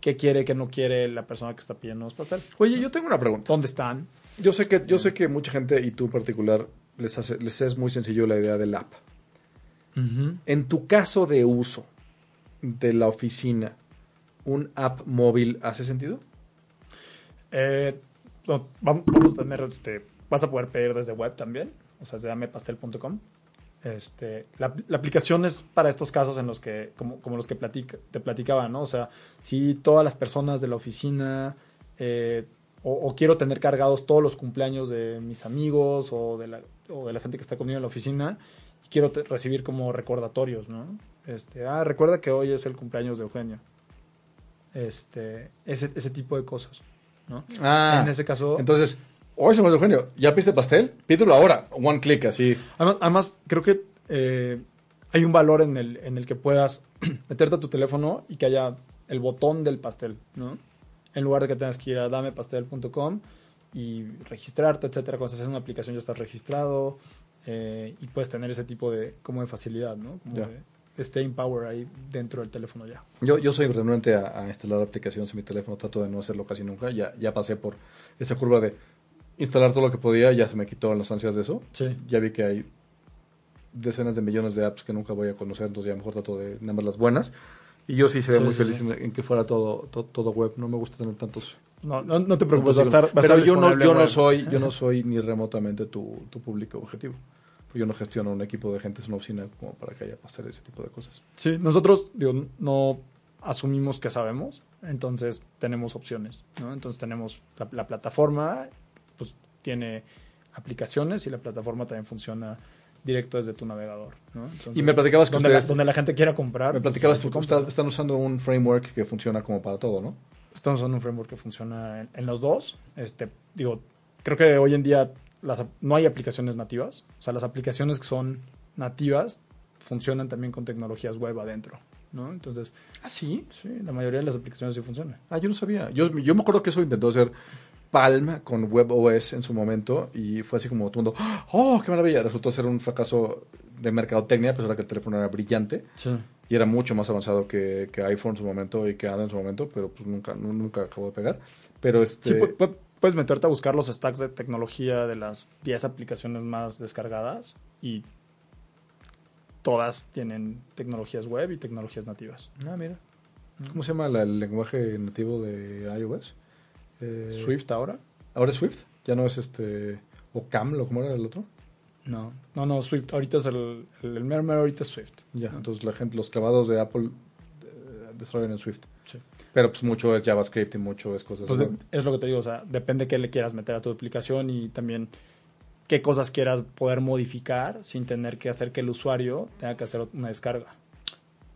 [SPEAKER 3] qué quiere, qué no quiere la persona que está pidiendo los pastel.
[SPEAKER 2] Oye, yo tengo una pregunta.
[SPEAKER 3] ¿Dónde están?
[SPEAKER 2] Yo sé que, yo sé que mucha gente, y tú en particular, les, hace, les es muy sencillo la idea del app. En tu caso de uso de la oficina, ¿un app móvil hace sentido?
[SPEAKER 3] Eh, no, vamos a tener, este, vas a poder pedir desde web también, o sea, desde damepastel.com. Este, la, la aplicación es para estos casos en los que, como, como los que platica, te platicaba, ¿no? O sea, si todas las personas de la oficina, eh, o, o quiero tener cargados todos los cumpleaños de mis amigos o de la, o de la gente que está conmigo en la oficina, y quiero te- recibir como recordatorios, ¿no? Este, ah, recuerda que hoy es el cumpleaños de Eugenio. Este, ese, ese tipo de cosas, ¿no?
[SPEAKER 2] Ah,
[SPEAKER 3] en ese caso,
[SPEAKER 2] entonces, hoy somos Eugenio, ¿ya piste pastel? Pídelo ahora, one click, así.
[SPEAKER 3] Además, además, creo que eh, hay un valor en el, en el que puedas meterte a tu teléfono y que haya el botón del pastel, ¿no? En lugar de que tengas que ir a damepastel.com y registrarte, etcétera. Cuando en una aplicación ya estás registrado eh, y puedes tener ese tipo de, como de facilidad, ¿no? Como de staying power ahí dentro del teléfono ya.
[SPEAKER 2] Yo, yo soy renuente a, a instalar aplicaciones en mi teléfono, trato de no hacerlo casi nunca. Ya, ya pasé por esa curva de instalar todo lo que podía, ya se me quitó las ansias de eso.
[SPEAKER 3] Sí.
[SPEAKER 2] Ya vi que hay decenas de millones de apps que nunca voy a conocer, entonces ya mejor trato de nada más las buenas. Y yo sí sería
[SPEAKER 3] Sí,
[SPEAKER 2] muy
[SPEAKER 3] sí,
[SPEAKER 2] feliz
[SPEAKER 3] sí.
[SPEAKER 2] En, en que fuera todo, todo, todo web, no me gusta tener tantos...
[SPEAKER 3] No, no, no te preocupes, va a estar, va
[SPEAKER 2] Pero
[SPEAKER 3] estar
[SPEAKER 2] yo no, yo no soy, yo no soy ni remotamente tu, tu público objetivo. Porque Yo no gestiono un equipo de gente en una oficina como para que haya pasar ese tipo de cosas.
[SPEAKER 3] Sí, nosotros digo, no asumimos que sabemos, entonces tenemos opciones, ¿no? Entonces tenemos la, la plataforma, tiene aplicaciones y la plataforma también funciona directo desde tu navegador, ¿no? Entonces,
[SPEAKER 2] Y me platicabas que
[SPEAKER 3] donde, la, donde la gente quiera comprar.
[SPEAKER 2] Me
[SPEAKER 3] pues,
[SPEAKER 2] platicabas tú
[SPEAKER 3] compra.
[SPEAKER 2] estás- están usando un framework que funciona como para todo, ¿no?
[SPEAKER 3] Estamos usando un framework que funciona en, en los dos. Este, digo, creo que hoy en día las, no hay aplicaciones nativas. O sea, las aplicaciones que son nativas funcionan también con tecnologías web adentro, ¿no? Entonces,
[SPEAKER 2] ¿Ah, sí?
[SPEAKER 3] sí, la mayoría de las aplicaciones sí funcionan.
[SPEAKER 2] Ah, yo no sabía. Yo, yo me acuerdo que eso intentó hacer Palm con WebOS en su momento y fue así como todo el mundo, ¡oh, qué maravilla! Resultó ser un fracaso de mercadotecnia, a pesar de que el teléfono era brillante
[SPEAKER 3] Sí.
[SPEAKER 2] y era mucho más avanzado que, que iPhone en su momento y que Ada en su momento, pero pues nunca, nu- nunca acabó de pegar. Pero este...
[SPEAKER 3] Sí, pu- pu- puedes meterte a buscar los stacks de tecnología de las 10 aplicaciones más descargadas y todas tienen tecnologías web y tecnologías nativas.
[SPEAKER 2] Ah, mira. ¿Cómo se llama la- el lenguaje nativo de iOS? Eh,
[SPEAKER 3] Swift ahora.
[SPEAKER 2] ¿Ahora es Swift? Ya no es este... ¿O Caml o cómo era el otro?
[SPEAKER 3] No, no, no, Swift. Ahorita es el, el, el mero mero ahorita es Swift.
[SPEAKER 2] Ya,
[SPEAKER 3] Ah.
[SPEAKER 2] entonces la gente, los clavados de Apple eh, desarrollan en Swift.
[SPEAKER 3] Sí.
[SPEAKER 2] Pero pues mucho es JavaScript y mucho es cosas...
[SPEAKER 3] Entonces,
[SPEAKER 2] web.
[SPEAKER 3] es lo que te digo, o sea, depende qué le quieras meter a tu aplicación y también qué cosas quieras poder modificar sin tener que hacer que el usuario tenga que hacer una descarga.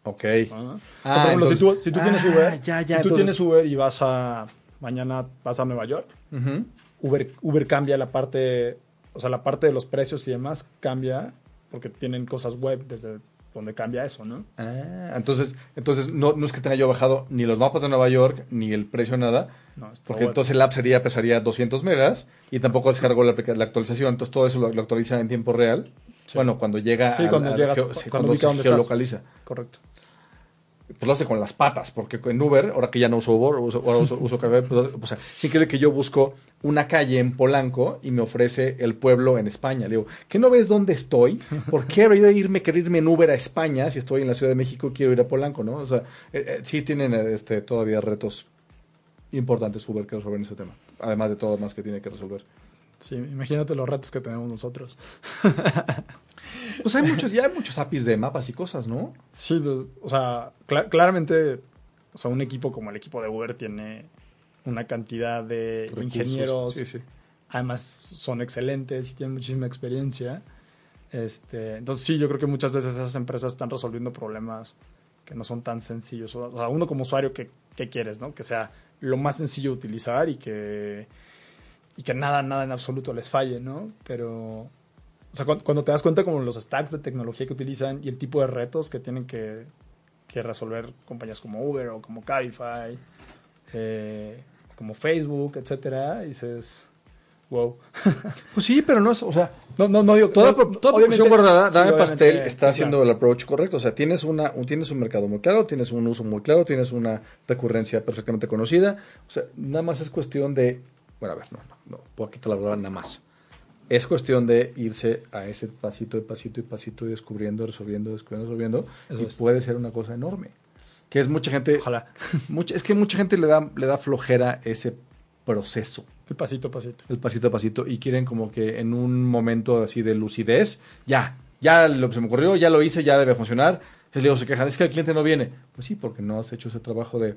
[SPEAKER 2] ok.
[SPEAKER 3] ¿no? O sea,
[SPEAKER 2] Ah,
[SPEAKER 3] por ejemplo,
[SPEAKER 2] entonces-
[SPEAKER 3] si tú, si tú tienes
[SPEAKER 2] Ah,
[SPEAKER 3] Uber,
[SPEAKER 2] ya, ya,
[SPEAKER 3] si tú
[SPEAKER 2] entonces-
[SPEAKER 3] tienes Uber y vas a mañana vas a Nueva York. Uber, Uber cambia la parte, o sea, la parte de los precios y demás cambia porque tienen cosas web desde donde cambia eso, ¿no?
[SPEAKER 2] Ah, entonces, entonces no, no es que tenga yo bajado ni los mapas de Nueva York, ni el precio, nada,
[SPEAKER 3] No,
[SPEAKER 2] porque
[SPEAKER 3] web.
[SPEAKER 2] entonces el app sería, pesaría 200 megas y tampoco descargó la, actualización, entonces todo eso lo, lo actualiza en tiempo real.
[SPEAKER 3] Sí.
[SPEAKER 2] Bueno, cuando llega
[SPEAKER 3] Sí,
[SPEAKER 2] al-
[SPEAKER 3] cuando
[SPEAKER 2] al
[SPEAKER 3] llegas-
[SPEAKER 2] geo-
[SPEAKER 3] cuando
[SPEAKER 2] cuando
[SPEAKER 3] ubica
[SPEAKER 2] se
[SPEAKER 3] dónde estás. Correcto.
[SPEAKER 2] Pues lo hace con las patas, porque en Uber, ahora que ya no uso Uber, uso, ahora uso, uso Cabify, pues, o sea, sí creo que yo busco una calle en Polanco y me ofrece el pueblo en España. Le digo, ¿qué no ves dónde estoy? ¿Por qué habría de irme, querer irme en Uber a España si estoy en la Ciudad de México quiero ir a Polanco, no? O sea, eh, eh, sí tienen este, todavía retos importantes Uber que resolver en ese tema. Además de todo más que tiene que resolver.
[SPEAKER 3] Sí, imagínate los retos que tenemos nosotros.
[SPEAKER 2] Pues hay muchos, ya hay muchos APIs de mapas y cosas, ¿no?
[SPEAKER 3] Sí, o sea, cla- claramente, o sea, un equipo como el equipo de Uber tiene una cantidad de
[SPEAKER 2] Recursos.
[SPEAKER 3] ingenieros,
[SPEAKER 2] Sí, sí.
[SPEAKER 3] además son excelentes y tienen muchísima experiencia. Este, entonces sí, yo creo que muchas veces esas empresas están resolviendo problemas que no son tan sencillos. O sea, uno como usuario, ¿qué, qué quieres? ¿no? Que sea lo más sencillo de utilizar y que, y que nada, nada en absoluto les falle, ¿no? Pero, o sea, cuando, cuando te das cuenta como los stacks de tecnología que utilizan y el tipo de retos que tienen que, que resolver compañías como Uber o como Cabify, eh, como Facebook, etcétera, dices, wow.
[SPEAKER 2] Pues sí, pero no es, o sea,
[SPEAKER 3] No, no, no digo
[SPEAKER 2] Toda,
[SPEAKER 3] no,
[SPEAKER 2] toda
[SPEAKER 3] obviamente-
[SPEAKER 2] guardada, Dame Pastel
[SPEAKER 3] sí,
[SPEAKER 2] está haciendo
[SPEAKER 3] claro.
[SPEAKER 2] el approach correcto. O sea, tienes, una, un- tienes un mercado muy claro, tienes un uso muy claro, tienes una recurrencia perfectamente conocida. O sea, nada más es cuestión de. Bueno, a ver, no, no, no, puedo quitar la palabra nada más. Es cuestión de irse a ese pasito de pasito y pasito y descubriendo, resolviendo, descubriendo, resolviendo.
[SPEAKER 3] Eso
[SPEAKER 2] y
[SPEAKER 3] es.
[SPEAKER 2] puede ser una cosa enorme. Que es mucha gente.
[SPEAKER 3] Ojalá.
[SPEAKER 2] mucha- es que mucha gente le da, le da flojera ese proceso
[SPEAKER 3] El pasito a pasito.
[SPEAKER 2] el pasito a pasito y quieren como que en un momento así de lucidez, ya, ya lo se me ocurrió, ya lo hice, ya debe funcionar. Y luego se quejan, es que el cliente no viene. Pues sí, porque no has hecho ese trabajo de,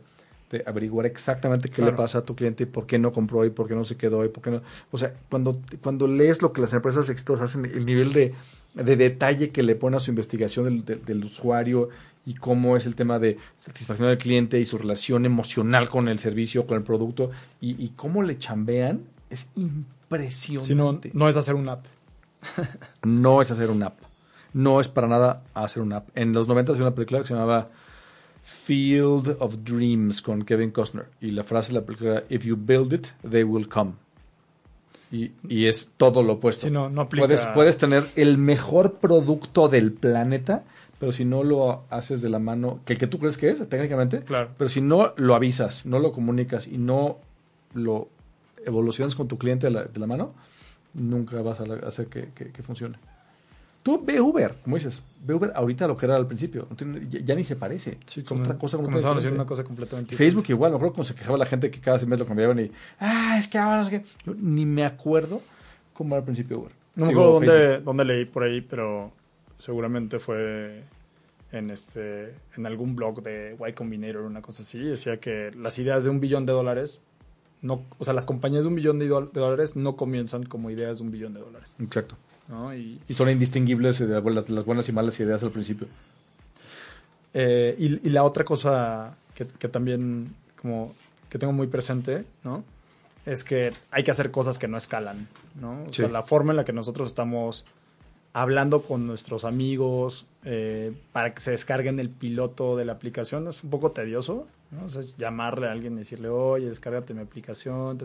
[SPEAKER 2] de averiguar exactamente qué
[SPEAKER 3] Claro.
[SPEAKER 2] le pasa a tu cliente y por qué no compró y por qué no se quedó y por qué no. O sea, cuando, cuando lees lo que las empresas exitosas hacen, el nivel de, de detalle que le pone a su investigación del, del- del usuario y cómo es el tema de satisfacción del cliente y su relación emocional con el servicio, con el producto y, y cómo le chambean, es impresionante.
[SPEAKER 3] Si no, no es hacer una app.
[SPEAKER 2] No es hacer una app. No es para nada hacer una app. En los 90 había una película que se llamaba Field of Dreams con Kevin Costner. Y la frase de la película era, If you build it, they will come. Y, y es todo lo opuesto.
[SPEAKER 3] Sí, no, no aplica.
[SPEAKER 2] puedes, puedes tener el mejor producto del planeta, pero si no lo haces de la mano, que el que tú crees que es, técnicamente,
[SPEAKER 3] Claro.
[SPEAKER 2] pero si no lo avisas, no lo comunicas y no lo evolucionas con tu cliente de la, de la mano, nunca vas a la- hacer que, que- que funcione. Tú ve Uber, como dices, ve Uber ahorita lo que era al principio, no tiene- ya, ya ni se parece.
[SPEAKER 3] Sí, como,
[SPEAKER 2] otra cosa
[SPEAKER 3] comenzaron a hacer una cosa completamente
[SPEAKER 2] Facebook igual, me acuerdo cuando se quejaba la gente que cada mes lo cambiaban y, ah, es que ahora no sé qué. Yo ni me acuerdo cómo era al principio Uber.
[SPEAKER 3] No me acuerdo dónde, dónde leí por ahí, pero seguramente fue en este en algún blog de Y Combinator una cosa así. Decía que las ideas de un billón de dólares, no, o sea, las compañías de un billón de, de dólares no comienzan como ideas de un billón de dólares.
[SPEAKER 2] Exacto.
[SPEAKER 3] ¿No? Y,
[SPEAKER 2] Y son indistinguibles de las, las buenas y malas ideas al principio.
[SPEAKER 3] Eh, y, y la otra cosa que, que también como que tengo muy presente, ¿no? Es que hay que hacer cosas que no escalan, ¿no? O
[SPEAKER 2] Sí.
[SPEAKER 3] sea, la forma en la que nosotros estamos hablando con nuestros amigos eh, para que se descarguen el piloto de la aplicación es un poco tedioso, ¿no? O sea, es llamarle a alguien y decirle, oye, descárgate mi aplicación.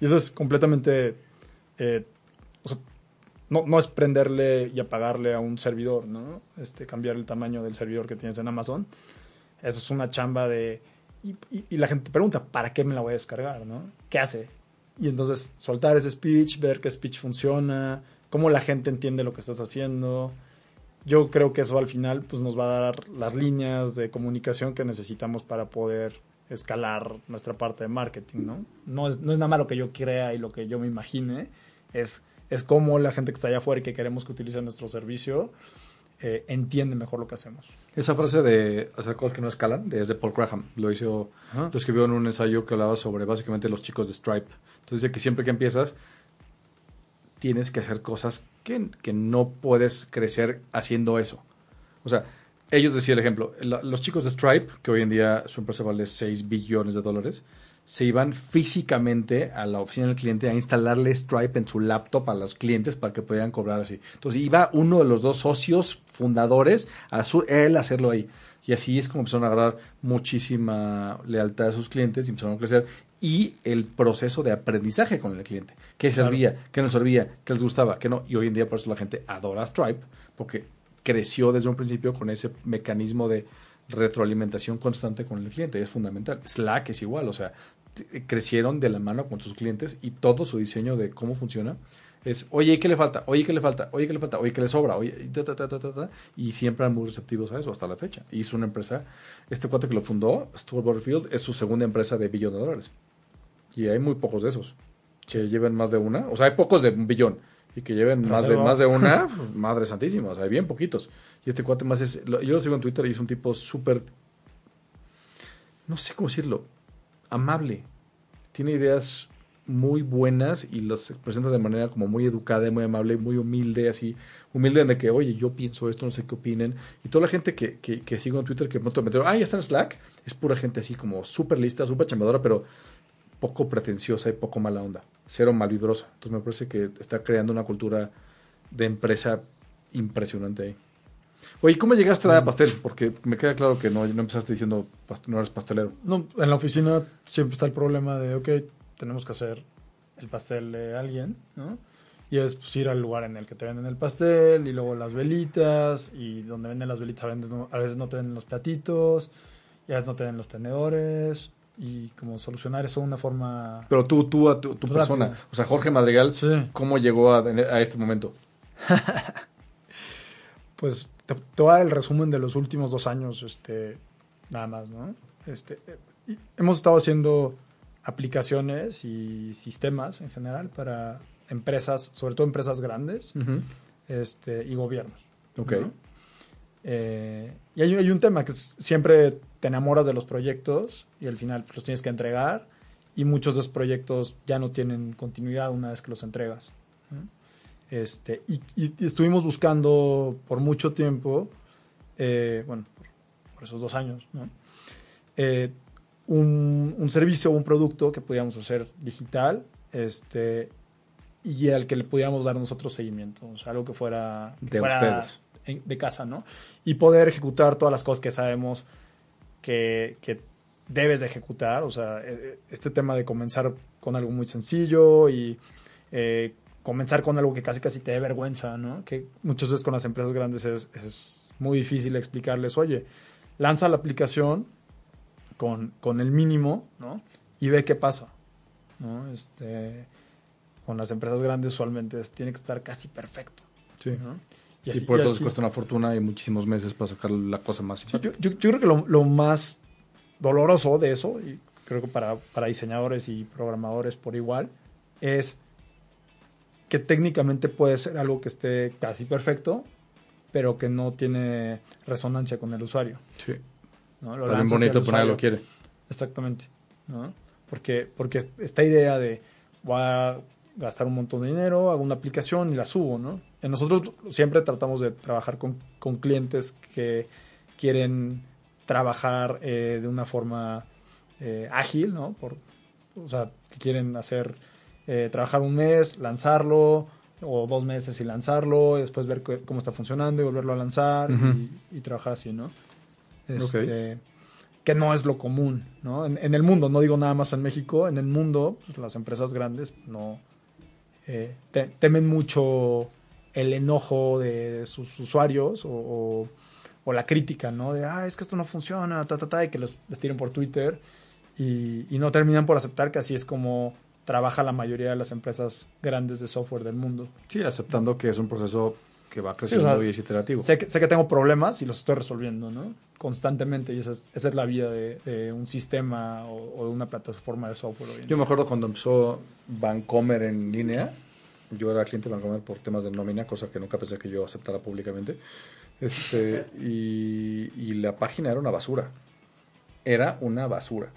[SPEAKER 3] Y eso es completamente... eh, o sea, no, es prenderle y apagarle a un servidor, ¿no? Este, cambiar el tamaño del servidor que tienes en Amazon. Eso es una chamba de... Y, la gente te pregunta, ¿para qué me la voy a descargar, no? ¿Qué hace? Y entonces soltar ese speech, ver qué speech funciona, cómo la gente entiende lo que estás haciendo. yo creo que eso al final pues, nos va a dar las líneas de comunicación que necesitamos para poder escalar nuestra parte de marketing, ¿no? No es, no es nada más lo que yo crea y lo que yo me imagine, es, es cómo la gente que está allá afuera y que queremos que utilice nuestro servicio eh, entiende mejor lo que hacemos.
[SPEAKER 2] Esa frase de hacer cosas que no escalan, es de Paul Graham. Lo hizo,
[SPEAKER 3] Ajá.
[SPEAKER 2] lo escribió en un ensayo que hablaba sobre básicamente los chicos de Stripe. Entonces dice que siempre que empiezas, tienes que hacer cosas que, que no puedes crecer haciendo eso. O sea, ellos decían el ejemplo, la- los chicos de Stripe, que hoy en día su empresa vale 6 billones de dólares, se iban físicamente a la oficina del cliente a instalarle Stripe en su laptop a los clientes para que pudieran cobrar así. Entonces iba uno de los dos socios fundadores a su, él hacerlo ahí. Y así es como empezaron a agarrar muchísima lealtad a sus clientes y empezaron a crecer. Y el proceso de aprendizaje con el cliente. ¿Qué
[SPEAKER 3] Claro.
[SPEAKER 2] servía? ¿Qué no servía? ¿Qué les gustaba? ¿Qué no? Y hoy en día por eso la gente adora Stripe porque creció desde un principio con ese mecanismo de retroalimentación constante con el cliente. Es fundamental. Slack es igual, o sea, t- crecieron de la mano con sus clientes y todo su diseño de cómo funciona es, oye, ¿qué le falta? Oye, ¿qué le falta? Oye, ¿qué le falta? Oye, ¿qué le sobra? Oye, y ta, ta, ta, ta, ta, ta. y siempre eran muy receptivos a eso hasta la fecha. Y es una empresa, este cuate que lo fundó, Stuart Butterfield, es su segunda empresa de billón de dólares. Y hay muy pocos de esos que lleven más de una. O sea, hay pocos de un billón y que lleven
[SPEAKER 3] Pero
[SPEAKER 2] más de,
[SPEAKER 3] va.
[SPEAKER 2] más de una, pues, madre santísima. O sea, hay bien poquitos. Y este cuate más es. Yo lo sigo en Twitter y es un tipo súper. No sé cómo decirlo. Amable. Tiene ideas muy buenas y las presenta de manera como muy educada y muy amable, muy humilde, así. Humilde en de que, oye, yo pienso esto, no sé qué opinen. Y toda la gente que, que, que sigo en Twitter que pronto me entero, ah, ya está en Slack, es pura gente así como súper lista, súper chambeadora, pero poco pretenciosa y poco mala onda. Cero malvibrosa. Entonces me parece que está creando una cultura de empresa impresionante ahí. Oye, ¿cómo llegaste a la pastel? Porque me queda claro que no, no empezaste diciendo no eres pastelero.
[SPEAKER 3] No, en la oficina siempre está el problema de, ok, tenemos que hacer el pastel de alguien, ¿no? Y es pues, ir al lugar en el que te venden el pastel y luego las velitas y donde venden las velitas a veces no, a veces no te venden los platitos y a veces no te venden los tenedores y como solucionar eso de una forma...
[SPEAKER 2] Pero tú, tú, a tu, persona, o sea, Jorge Madrigal,
[SPEAKER 3] Sí.
[SPEAKER 2] ¿cómo llegó a, a este momento?
[SPEAKER 3] Pues te, te voy a dar el resumen de los últimos dos años, este, nada más, ¿no? Este, hemos estado haciendo aplicaciones y sistemas en general para empresas, sobre todo empresas grandes este, y gobiernos.
[SPEAKER 2] Ok.
[SPEAKER 3] ¿no? Eh, y hay, hay un tema que es- siempre te enamoras de los proyectos y al final pues, los tienes que entregar y muchos de esos proyectos ya no tienen continuidad una vez que los entregas. Este, y, y- y estuvimos buscando por mucho tiempo, eh, bueno, por, por esos dos años, ¿no? Eh, un, un servicio o un producto que pudiéramos hacer digital este, y al que le pudiéramos dar nosotros seguimiento, o sea, algo que fuera, que
[SPEAKER 2] De
[SPEAKER 3] fuera
[SPEAKER 2] ustedes.
[SPEAKER 3] En- de casa, ¿no? Y poder ejecutar todas las cosas que sabemos que, que debes de ejecutar, o sea, eh, este tema de comenzar con algo muy sencillo y eh, comenzar con algo que casi casi te dé vergüenza, ¿no? Que muchas veces con las empresas grandes es, es muy difícil explicarles, oye, lanza la aplicación con, con el mínimo, ¿no? Y ve qué pasa, ¿no? Este, con las empresas grandes usualmente tiene que estar casi perfecto,
[SPEAKER 2] Sí.
[SPEAKER 3] ¿no?
[SPEAKER 2] Y,
[SPEAKER 3] así-
[SPEAKER 2] por eso les cuesta una fortuna y muchísimos meses para sacar la cosa más
[SPEAKER 3] Sí, yo, yo- yo creo que lo, lo más doloroso de eso, y creo que para, para diseñadores y programadores por igual, es que técnicamente puede ser algo que esté casi perfecto, pero que no tiene resonancia con el usuario.
[SPEAKER 2] Sí.
[SPEAKER 3] ¿no? Lo y
[SPEAKER 2] bonito, pero nadie lo quiere.
[SPEAKER 3] Exactamente. ¿no? Porque, porque esta idea de voy a gastar un montón de dinero, hago una aplicación y la subo, ¿no? Nosotros siempre tratamos de trabajar con, con clientes que quieren trabajar eh, de una forma eh, ágil, ¿no? Por, o sea, que quieren hacer, eh, trabajar un mes, lanzarlo, o dos meses y lanzarlo, y después ver cómo está funcionando y volverlo a lanzar y, y trabajar así, ¿no? Este, Que no es lo común, ¿no? En, en el mundo, no digo nada más en México, en el mundo, pues, las empresas grandes no eh, te- temen mucho el enojo de sus usuarios o, o- o la crítica, ¿no? De, ah, es que esto no funciona, ta, ta, ta, y que los, les tiren por Twitter y, y no terminan por aceptar que así es como trabaja la mayoría de las empresas grandes de software del mundo.
[SPEAKER 2] Sí, aceptando que es un proceso que va
[SPEAKER 3] Sí,
[SPEAKER 2] creciendo
[SPEAKER 3] o sea,
[SPEAKER 2] y es iterativo.
[SPEAKER 3] Sé que, sé que tengo problemas y los estoy resolviendo, ¿no? Constantemente. Y esa es, esa es la vida de, de un sistema o, o de una plataforma de software. hoy en
[SPEAKER 2] Yo me acuerdo cuando empezó Vancomer en línea, yo era cliente de Vancomer por temas de nómina, cosa que nunca pensé que yo aceptara públicamente. Este, y, y la página era una basura. Era una basura.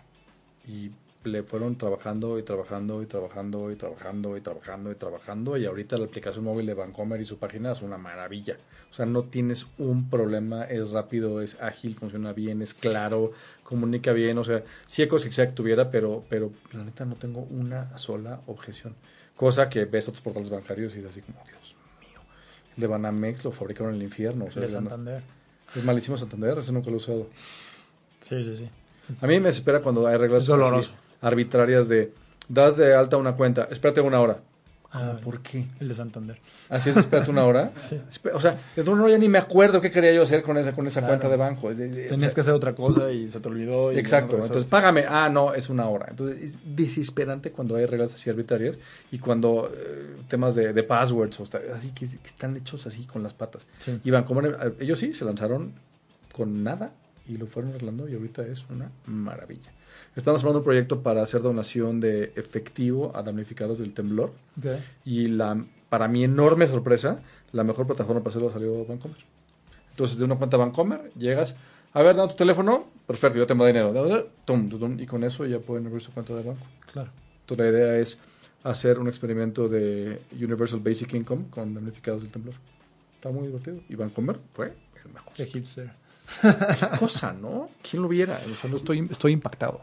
[SPEAKER 2] Y le fueron trabajando y trabajando y trabajando y trabajando y trabajando y trabajando. Y ahorita la aplicación móvil de Vancomer y su página es una maravilla. O sea, no tienes un problema, es rápido, es ágil, funciona bien, es claro, comunica bien. O sea, sí hay cosas que quisiera que tuviera, pero, pero la neta no tengo una sola objeción. Cosa que ves a otros portales bancarios y es así como, Dios mío. El de Banamex lo fabricaron en el infierno. O sea,
[SPEAKER 3] de Santander.
[SPEAKER 2] es malísimo Santander, ese nunca lo he usado.
[SPEAKER 3] Sí, sí, sí.
[SPEAKER 2] A mí me desespera cuando hay reglas arbitrarias de das de alta una cuenta, espérate una hora.
[SPEAKER 3] Ah,
[SPEAKER 2] ¿Por qué?
[SPEAKER 3] El de Santander.
[SPEAKER 2] Así es, espérate una hora.
[SPEAKER 3] Sí.
[SPEAKER 2] O sea, de todo no ya ni me acuerdo qué quería yo hacer con esa, con esa
[SPEAKER 3] Claro.
[SPEAKER 2] cuenta de banco. Es
[SPEAKER 3] Tenías
[SPEAKER 2] o
[SPEAKER 3] que hacer otra cosa y se te olvidó. Y
[SPEAKER 2] Exacto,
[SPEAKER 3] no
[SPEAKER 2] entonces págame. Ah, no, es una hora. Entonces es desesperante cuando hay reglas así arbitrarias y cuando eh, temas de, de passwords o está- así que, que están hechos así con las patas.
[SPEAKER 3] Sí.
[SPEAKER 2] Y ellos sí se lanzaron con nada y lo fueron arreglando y ahorita es una maravilla. Estamos hablando de un proyecto para hacer donación de efectivo a damnificados del temblor y la para mi enorme sorpresa, la mejor plataforma para hacerlo salió Vancomer. Entonces, de una cuenta Vancomer, llegas, a ver, da tu teléfono, perfecto, yo tengo dinero, tum, tum, y con eso ya pueden abrir su cuenta de banco.
[SPEAKER 3] Claro.
[SPEAKER 2] Entonces, la idea es hacer un experimento de Universal Basic Income con damnificados del temblor. Está muy divertido. Y Vancomer fue el mejor.
[SPEAKER 3] Hipster.
[SPEAKER 2] Qué cosa, ¿no? ¿Quién lo viera? O sea, no estoy, estoy impactado.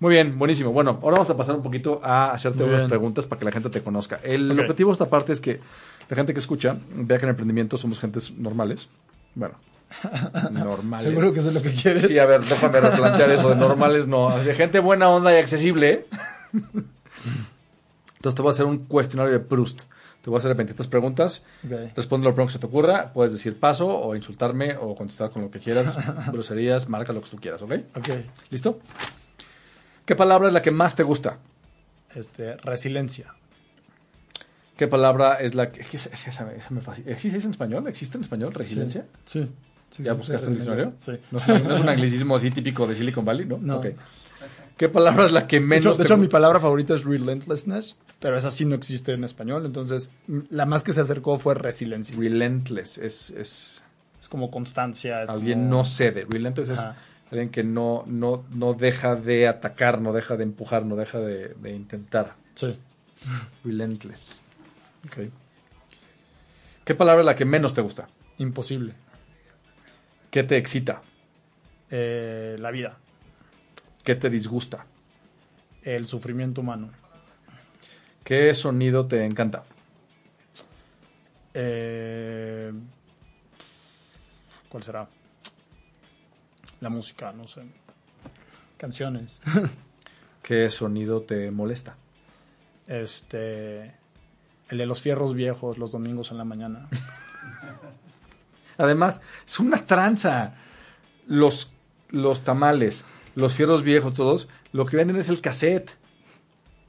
[SPEAKER 2] Muy bien, buenísimo. Bueno, ahora vamos a pasar un poquito a hacerte unas preguntas para que la gente te conozca. El objetivo de esta parte es que la gente que escucha vea que en emprendimiento somos gentes normales. Bueno, normales.
[SPEAKER 3] Seguro que eso es lo que quieres.
[SPEAKER 2] Sí, a ver, déjame replantear eso de normales, no. O sea, gente buena onda y accesible. Entonces te voy a hacer un cuestionario de Proust. Te voy a hacer 23 preguntas.
[SPEAKER 3] Ok.
[SPEAKER 2] Responde lo primero que se te ocurra. Puedes decir paso o insultarme o contestar con lo que quieras. groserías, marca lo que tú quieras, ¿ok?
[SPEAKER 3] Ok.
[SPEAKER 2] ¿Listo? ¿Qué palabra es la que más te gusta?
[SPEAKER 3] Este, resiliencia.
[SPEAKER 2] ¿Qué palabra es la que... es que esa- esa- esa- esa me. ¿Existe en español? ¿Existe en español resiliencia?
[SPEAKER 3] Sí. Sí,
[SPEAKER 2] ¿Ya buscaste el diccionario?
[SPEAKER 3] Sí.
[SPEAKER 2] ¿No es, un, no es un anglicismo así típico de Silicon Valley, no?
[SPEAKER 3] No.
[SPEAKER 2] ¿Qué palabra es la que
[SPEAKER 3] De
[SPEAKER 2] menos
[SPEAKER 3] hecho, de
[SPEAKER 2] te
[SPEAKER 3] hecho, mi palabra favorita es relentlessness, pero esa sí no existe en español. Entonces, la más que se acercó fue resiliencia.
[SPEAKER 2] Relentless es, es
[SPEAKER 3] Es como constancia. Es
[SPEAKER 2] alguien
[SPEAKER 3] como-
[SPEAKER 2] no cede. Relentless es alguien que no, no, no deja de atacar, no deja de empujar, no deja de, de intentar.
[SPEAKER 3] Sí.
[SPEAKER 2] Relentless. Ok. ¿Qué palabra es la que menos te gusta?
[SPEAKER 3] Imposible.
[SPEAKER 2] ¿Qué te excita?
[SPEAKER 3] Eh, la vida.
[SPEAKER 2] ¿Qué te disgusta?
[SPEAKER 3] El sufrimiento humano.
[SPEAKER 2] ¿Qué sonido te encanta?
[SPEAKER 3] Eh, ¿Cuál será? La música, no sé. Canciones.
[SPEAKER 2] ¿Qué sonido te molesta?
[SPEAKER 3] Este. El de los fierros viejos los domingos en la mañana.
[SPEAKER 2] Además, es una tranza. Los, los tamales, los fierros viejos, todos, lo que venden es el cassette.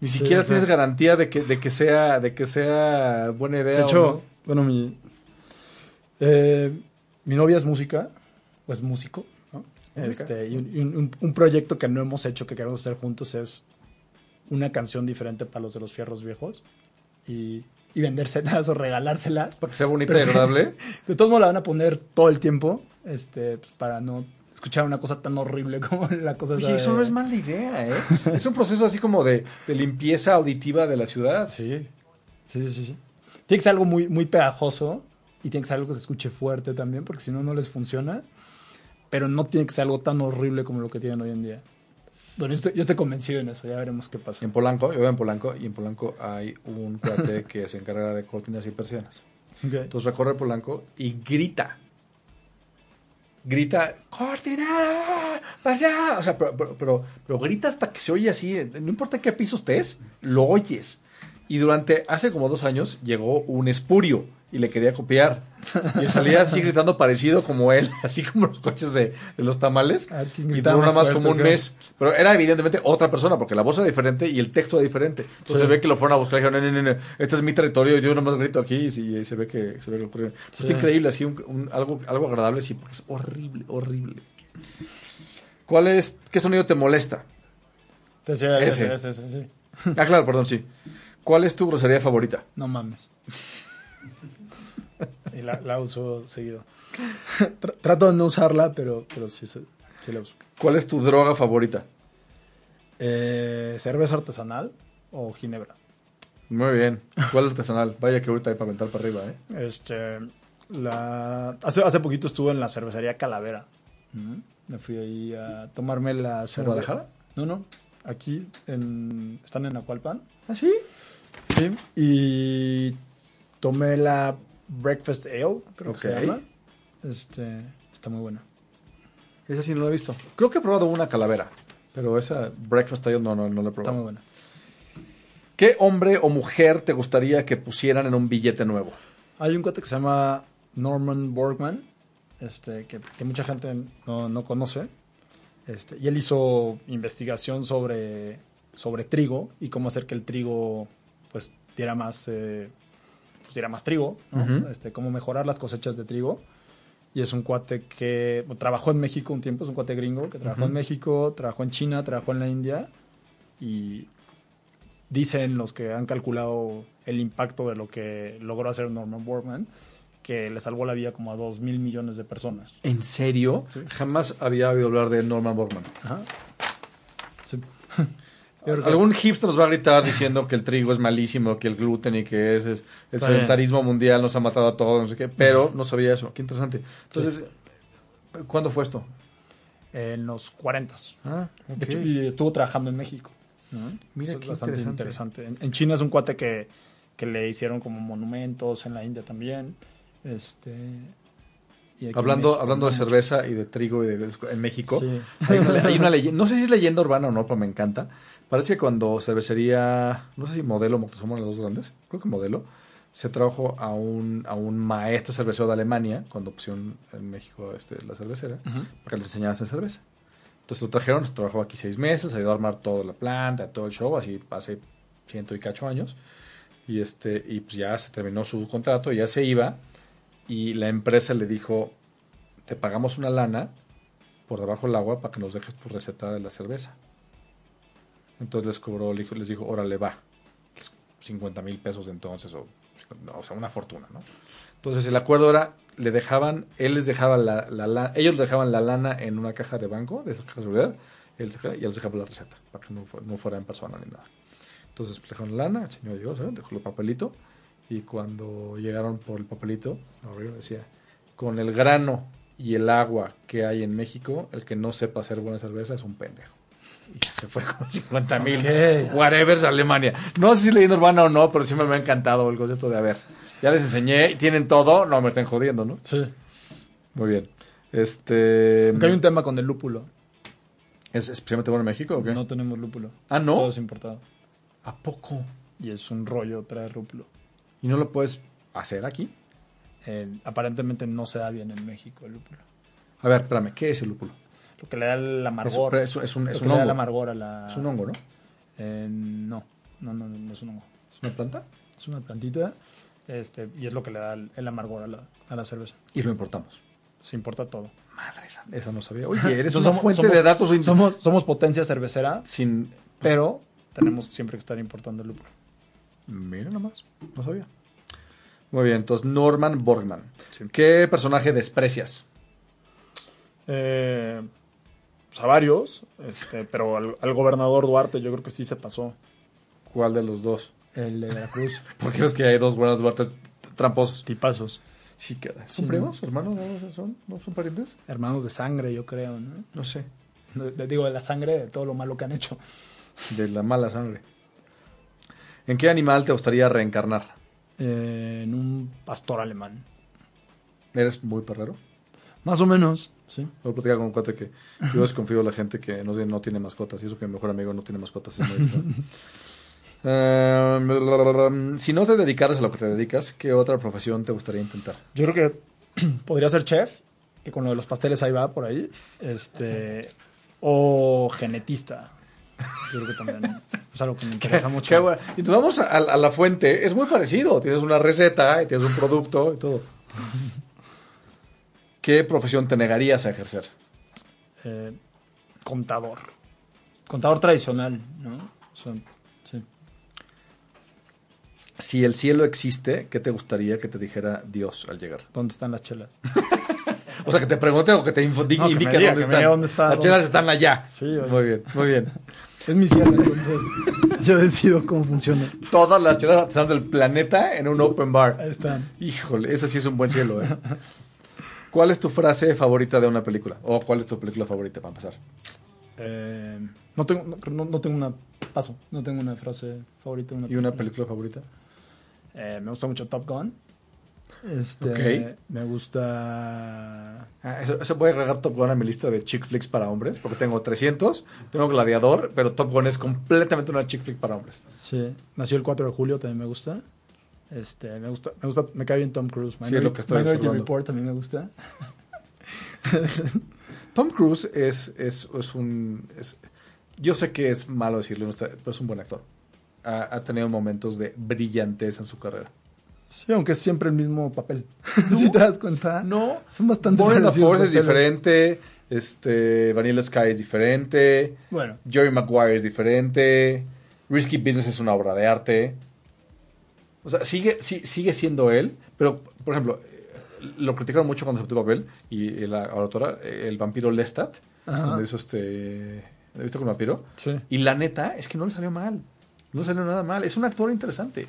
[SPEAKER 2] Ni
[SPEAKER 3] Sí,
[SPEAKER 2] siquiera
[SPEAKER 3] o sea-
[SPEAKER 2] tienes garantía de que, de que sea, de que sea buena idea.
[SPEAKER 3] De
[SPEAKER 2] o
[SPEAKER 3] hecho,
[SPEAKER 2] no.
[SPEAKER 3] bueno, mi. eh, mi novia es música, o es músico. Este, y un, proyecto que no hemos hecho, que queremos hacer juntos, es una canción diferente para los de los fierros viejos. Y, y vendérselas o regalárselas.
[SPEAKER 2] para que sea bonita y agradable.
[SPEAKER 3] De todos modos la van a poner todo el tiempo, este, pues, para no escuchar una cosa tan horrible como la cosa esa
[SPEAKER 2] Oye, eso
[SPEAKER 3] de-
[SPEAKER 2] no es mala idea, ¿eh? es un proceso así como de, de limpieza auditiva de la ciudad.
[SPEAKER 3] Sí. Sí, sí, sí. Tiene que ser algo muy, muy pegajoso y tiene que ser algo que se escuche fuerte también, porque si no, no les funciona. Pero no tiene que ser algo tan horrible como lo que tienen hoy en día. Bueno, yo estoy, yo estoy convencido en eso, ya veremos qué pasa.
[SPEAKER 2] En Polanco, yo vivo en Polanco, y en Polanco hay un cuate que se encarga de cortinas y persianas.
[SPEAKER 3] Ok.
[SPEAKER 2] Entonces recorre Polanco y grita. Grita, cortina, vaya. O sea, pero, pero, pero, pero grita hasta que se oye así. No importa qué piso estés, lo oyes. Y durante, hace como dos años, llegó un espurio. Y le quería copiar. Y salía así gritando parecido como él, así como los coches de, de los tamales.
[SPEAKER 3] Ah, ¿quién
[SPEAKER 2] y duró nada
[SPEAKER 3] más
[SPEAKER 2] más como un mes. Pero era evidentemente otra persona, porque la voz era diferente y el texto era diferente. Entonces
[SPEAKER 3] Sí.
[SPEAKER 2] se ve que lo fueron a buscar y dijeron, no, no, no, no, este es mi territorio, yo nomás grito aquí y, y se ve que se ve que.
[SPEAKER 3] Sí.
[SPEAKER 2] Está increíble, así un- un- algo, algo agradable, sí, porque es horrible, horrible. ¿Cuál es, qué sonido te molesta?
[SPEAKER 3] Te decía
[SPEAKER 2] Ese.
[SPEAKER 3] ese, ese, ese, sí.
[SPEAKER 2] Ah, claro, perdón, sí. ¿Cuál es tu grosería favorita?
[SPEAKER 3] No mames. y la, la uso seguido. Tra- Trato de no usarla, pero, pero sí, sí, sí la uso.
[SPEAKER 2] ¿Cuál es tu droga favorita?
[SPEAKER 3] Eh, ¿Cerveza artesanal o ginebra?
[SPEAKER 2] Muy bien. ¿Cuál artesanal? Vaya que ahorita hay para aventar para arriba, ¿eh?
[SPEAKER 3] Este, la, hace, hace poquito estuve en la cervecería Calavera. Me fui ahí a tomarme la
[SPEAKER 2] ¿En
[SPEAKER 3] cerveza.
[SPEAKER 2] Guadalajara?
[SPEAKER 3] No, no. Aquí en, están en Acualpan.
[SPEAKER 2] ¿Ah, sí?
[SPEAKER 3] Sí. Y tomé la Breakfast Ale, creo que se llama. Este, está muy buena.
[SPEAKER 2] Esa sí no la he visto. Creo que he probado una calavera, pero esa Breakfast Ale no, no, no la he
[SPEAKER 3] Está
[SPEAKER 2] probado.
[SPEAKER 3] muy buena.
[SPEAKER 2] ¿Qué hombre o mujer te gustaría que pusieran en un billete nuevo?
[SPEAKER 3] Hay un cuate que se llama Norman Borgman, este, que, que mucha gente no, no conoce. Este, y él hizo investigación sobre, sobre trigo y cómo hacer que el trigo pues diera más, eh, pues, más trigo, ¿no? Este, cómo mejorar las cosechas de trigo. Y es un cuate que trabajó en México un tiempo, es un cuate gringo que trabajó
[SPEAKER 2] Ujú.
[SPEAKER 3] en México, trabajó en China, trabajó en la India y dicen los que han calculado el impacto de lo que logró hacer Norman Borgman, que le salvó la vida como a 2 mil millones de personas.
[SPEAKER 2] ¿En serio? Jamás había oído hablar de Norman Borgman.
[SPEAKER 3] Ajá. Sí.
[SPEAKER 2] Algún hipster nos va a gritar diciendo que el trigo es malísimo, que el gluten y que es, es- el
[SPEAKER 3] Está bien.
[SPEAKER 2] sedentarismo mundial nos ha matado a todos, no sé qué, pero no sabía eso. Qué interesante. Entonces, ¿cuándo fue esto?
[SPEAKER 3] En los 40.
[SPEAKER 2] Ah,
[SPEAKER 3] De hecho, y estuvo trabajando en México. ¿no?
[SPEAKER 2] Mira
[SPEAKER 3] Eso
[SPEAKER 2] qué
[SPEAKER 3] es bastante
[SPEAKER 2] interesante.
[SPEAKER 3] interesante. En, China es un cuate que, que le hicieron como monumentos, en la India también. Este, y
[SPEAKER 2] Hablando,
[SPEAKER 3] México,
[SPEAKER 2] hablando de
[SPEAKER 3] mucho.
[SPEAKER 2] cerveza y de trigo y de, en México,
[SPEAKER 3] Sí.
[SPEAKER 2] hay una, hay una leyenda, no sé si es leyenda urbana o no, pero me encanta. Parece que cuando cervecería, no sé si Modelo Moctezuma, las dos grandes, creo que Modelo, se trajo a un, a un maestro cervecero de Alemania, cuando pusieron en México este, la cervecera, para que les hacer cerveza. Entonces lo trajeron, trabajó aquí seis meses, ayudó a armar toda la planta, todo el show, así hace ciento y cacho años. Y, este, y pues ya se terminó su contrato, ya se iba, y la empresa le dijo, te pagamos una lana por debajo del agua para que nos dejes tu receta de la cerveza. Entonces les cobró, les dijo, órale, va. 50 mil pesos entonces, o, o sea, una fortuna, ¿no? Entonces el acuerdo era, le dejaban, él les dejaba la, la, la- ellos dejaban la lana en una caja de banco, de esa caja de seguridad, él y él les dejaba la receta, para que no, no fuera en persona ni nada. Entonces le dejaron la lana, el señor llegó, ¿sabes? dejó el papelito, y cuando llegaron por el papelito, decía, con el grano y el agua que hay en México, el que no sepa hacer buena cerveza es un pendejo. Y ya se fue con 50 mil
[SPEAKER 3] Ok.
[SPEAKER 2] whatever a Alemania. No sé si leyendo urbana o no, pero siempre me ha encantado el concepto de, a ver, ya les enseñé, tienen todo, no me estén jodiendo, ¿no?
[SPEAKER 3] Sí.
[SPEAKER 2] Muy bien. Este...
[SPEAKER 3] Aunque hay un tema con el lúpulo.
[SPEAKER 2] ¿Es especialmente bueno en México o qué?
[SPEAKER 3] No tenemos lúpulo.
[SPEAKER 2] ah, ¿no?
[SPEAKER 3] Todo es importado.
[SPEAKER 2] ¿A poco?
[SPEAKER 3] Y es un rollo traer lúpulo.
[SPEAKER 2] ¿Y no lo puedes hacer aquí?
[SPEAKER 3] Eh, aparentemente no se da bien en México el lúpulo.
[SPEAKER 2] A ver, espérame, ¿qué es el lúpulo?
[SPEAKER 3] Lo que le da el amargor.
[SPEAKER 2] Es, es un, es
[SPEAKER 3] lo
[SPEAKER 2] un
[SPEAKER 3] que le da el
[SPEAKER 2] hongo.
[SPEAKER 3] amargor a la...
[SPEAKER 2] Es un hongo, ¿no?
[SPEAKER 3] Eh, no. No, no, no, no es un hongo.
[SPEAKER 2] ¿Es una planta?
[SPEAKER 3] Es una plantita este, y es lo que le da el, el amargor a la, a la cerveza.
[SPEAKER 2] Y lo importamos.
[SPEAKER 3] Se importa todo.
[SPEAKER 2] Madre santa, Eso no sabía. Oye, eres una
[SPEAKER 3] somos-
[SPEAKER 2] fuente
[SPEAKER 3] somos-
[SPEAKER 2] de datos
[SPEAKER 3] Somos, somos potencia cervecera,
[SPEAKER 2] sin...
[SPEAKER 3] pero tenemos siempre que estar importando el lúpulo.
[SPEAKER 2] Mira nomás, no sabía. Muy bien, entonces Norman Borgman.
[SPEAKER 3] Sí.
[SPEAKER 2] ¿Qué personaje desprecias?
[SPEAKER 3] Eh, pues a varios, este, pero al, al gobernador Duarte yo creo que sí se pasó.
[SPEAKER 2] ¿Cuál de los dos?
[SPEAKER 3] El de Veracruz.
[SPEAKER 2] Porque es que hay dos buenas Duartes tramposos.
[SPEAKER 3] Tipazos.
[SPEAKER 2] Sí, ¿Son
[SPEAKER 3] Sí,
[SPEAKER 2] primos? ¿Hermanos? ¿No son, ¿No son parientes?
[SPEAKER 3] Hermanos de sangre, yo creo, ¿no?
[SPEAKER 2] No sé.
[SPEAKER 3] De- de- digo, de la sangre de todo lo malo que han hecho.
[SPEAKER 2] De la mala sangre. ¿En qué animal te gustaría reencarnar?
[SPEAKER 3] Eh, en un pastor alemán.
[SPEAKER 2] ¿Eres muy perrero?
[SPEAKER 3] Más o menos, sí.
[SPEAKER 2] Voy a platicar con un cuate que yo desconfío de la gente que no, tiene- no tiene mascotas. Y eso que mi mejor amigo no tiene mascotas. Es. Eh, si no te dedicaras a lo que te dedicas, ¿qué otra profesión te gustaría intentar?
[SPEAKER 3] Yo creo que podría ser chef, que con lo de los pasteles ahí va por ahí. Este. O genetista. Yo creo que también es algo que me interesa mucho.
[SPEAKER 2] Qué bueno. Y entonces vamos a, a la fuente, es muy parecido. Tienes una receta y tienes un producto y todo. ¿Qué profesión te negarías a ejercer?
[SPEAKER 3] Eh, contador. Contador tradicional, ¿no? O sea, sí.
[SPEAKER 2] Si el cielo existe, ¿qué te gustaría que te dijera Dios al llegar?
[SPEAKER 3] ¿Dónde están las chelas?
[SPEAKER 2] O sea, que te pregunte o que te
[SPEAKER 3] No,
[SPEAKER 2] indique dónde, están. Las chelas están allá.
[SPEAKER 3] Sí, oye.
[SPEAKER 2] Muy bien, muy bien.
[SPEAKER 3] Es mi cielo, entonces yo decido cómo funciona.
[SPEAKER 2] Todas las chelas artesanas del planeta en un open bar.
[SPEAKER 3] Ahí están.
[SPEAKER 2] Híjole, ese sí es un buen cielo, ¿eh? ¿Cuál es tu frase favorita de una película? ¿O cuál es tu película favorita para empezar?
[SPEAKER 3] Eh, no, tengo, no, tengo una. Paso, no tengo una frase favorita. de Una
[SPEAKER 2] ¿Y una película favorita?
[SPEAKER 3] Eh, me gusta mucho Top Gun. Este,
[SPEAKER 2] Ok.
[SPEAKER 3] Me gusta.
[SPEAKER 2] Ah, eso, eso voy a agregar Top Gun a mi lista de chick flicks para hombres, porque tengo 300, tengo Gladiador, pero Top Gun es completamente una chick flick para hombres.
[SPEAKER 3] Sí. Nació el 4 de julio, también me gusta. Este, me gusta, me gusta, me cae bien Tom Cruise.
[SPEAKER 2] Sí, lo que estoy
[SPEAKER 3] Minority. Report también me gusta.
[SPEAKER 2] Tom Cruise es, es, es un... es- yo sé que es malo decirlo, pero es un buen actor. Ha, ha tenido momentos de brillantez en su carrera.
[SPEAKER 3] Sí, aunque es siempre el mismo papel. si te das cuenta.
[SPEAKER 2] No,
[SPEAKER 3] Son bastante
[SPEAKER 2] Force es diferente, este, Vanilla Sky es diferente,
[SPEAKER 3] Bueno,
[SPEAKER 2] Jerry Maguire es diferente, Risky Business es una obra de arte. O sea, sigue, sí- sigue siendo él, pero, por ejemplo, lo criticaron mucho cuando aceptó el papel y la autora, eh, el vampiro Lestat,
[SPEAKER 3] Ajá.
[SPEAKER 2] donde hizo este... ¿Viste con vampiro?
[SPEAKER 3] sí.
[SPEAKER 2] Y la neta es que no le salió mal. No le salió nada mal. Es un actor interesante.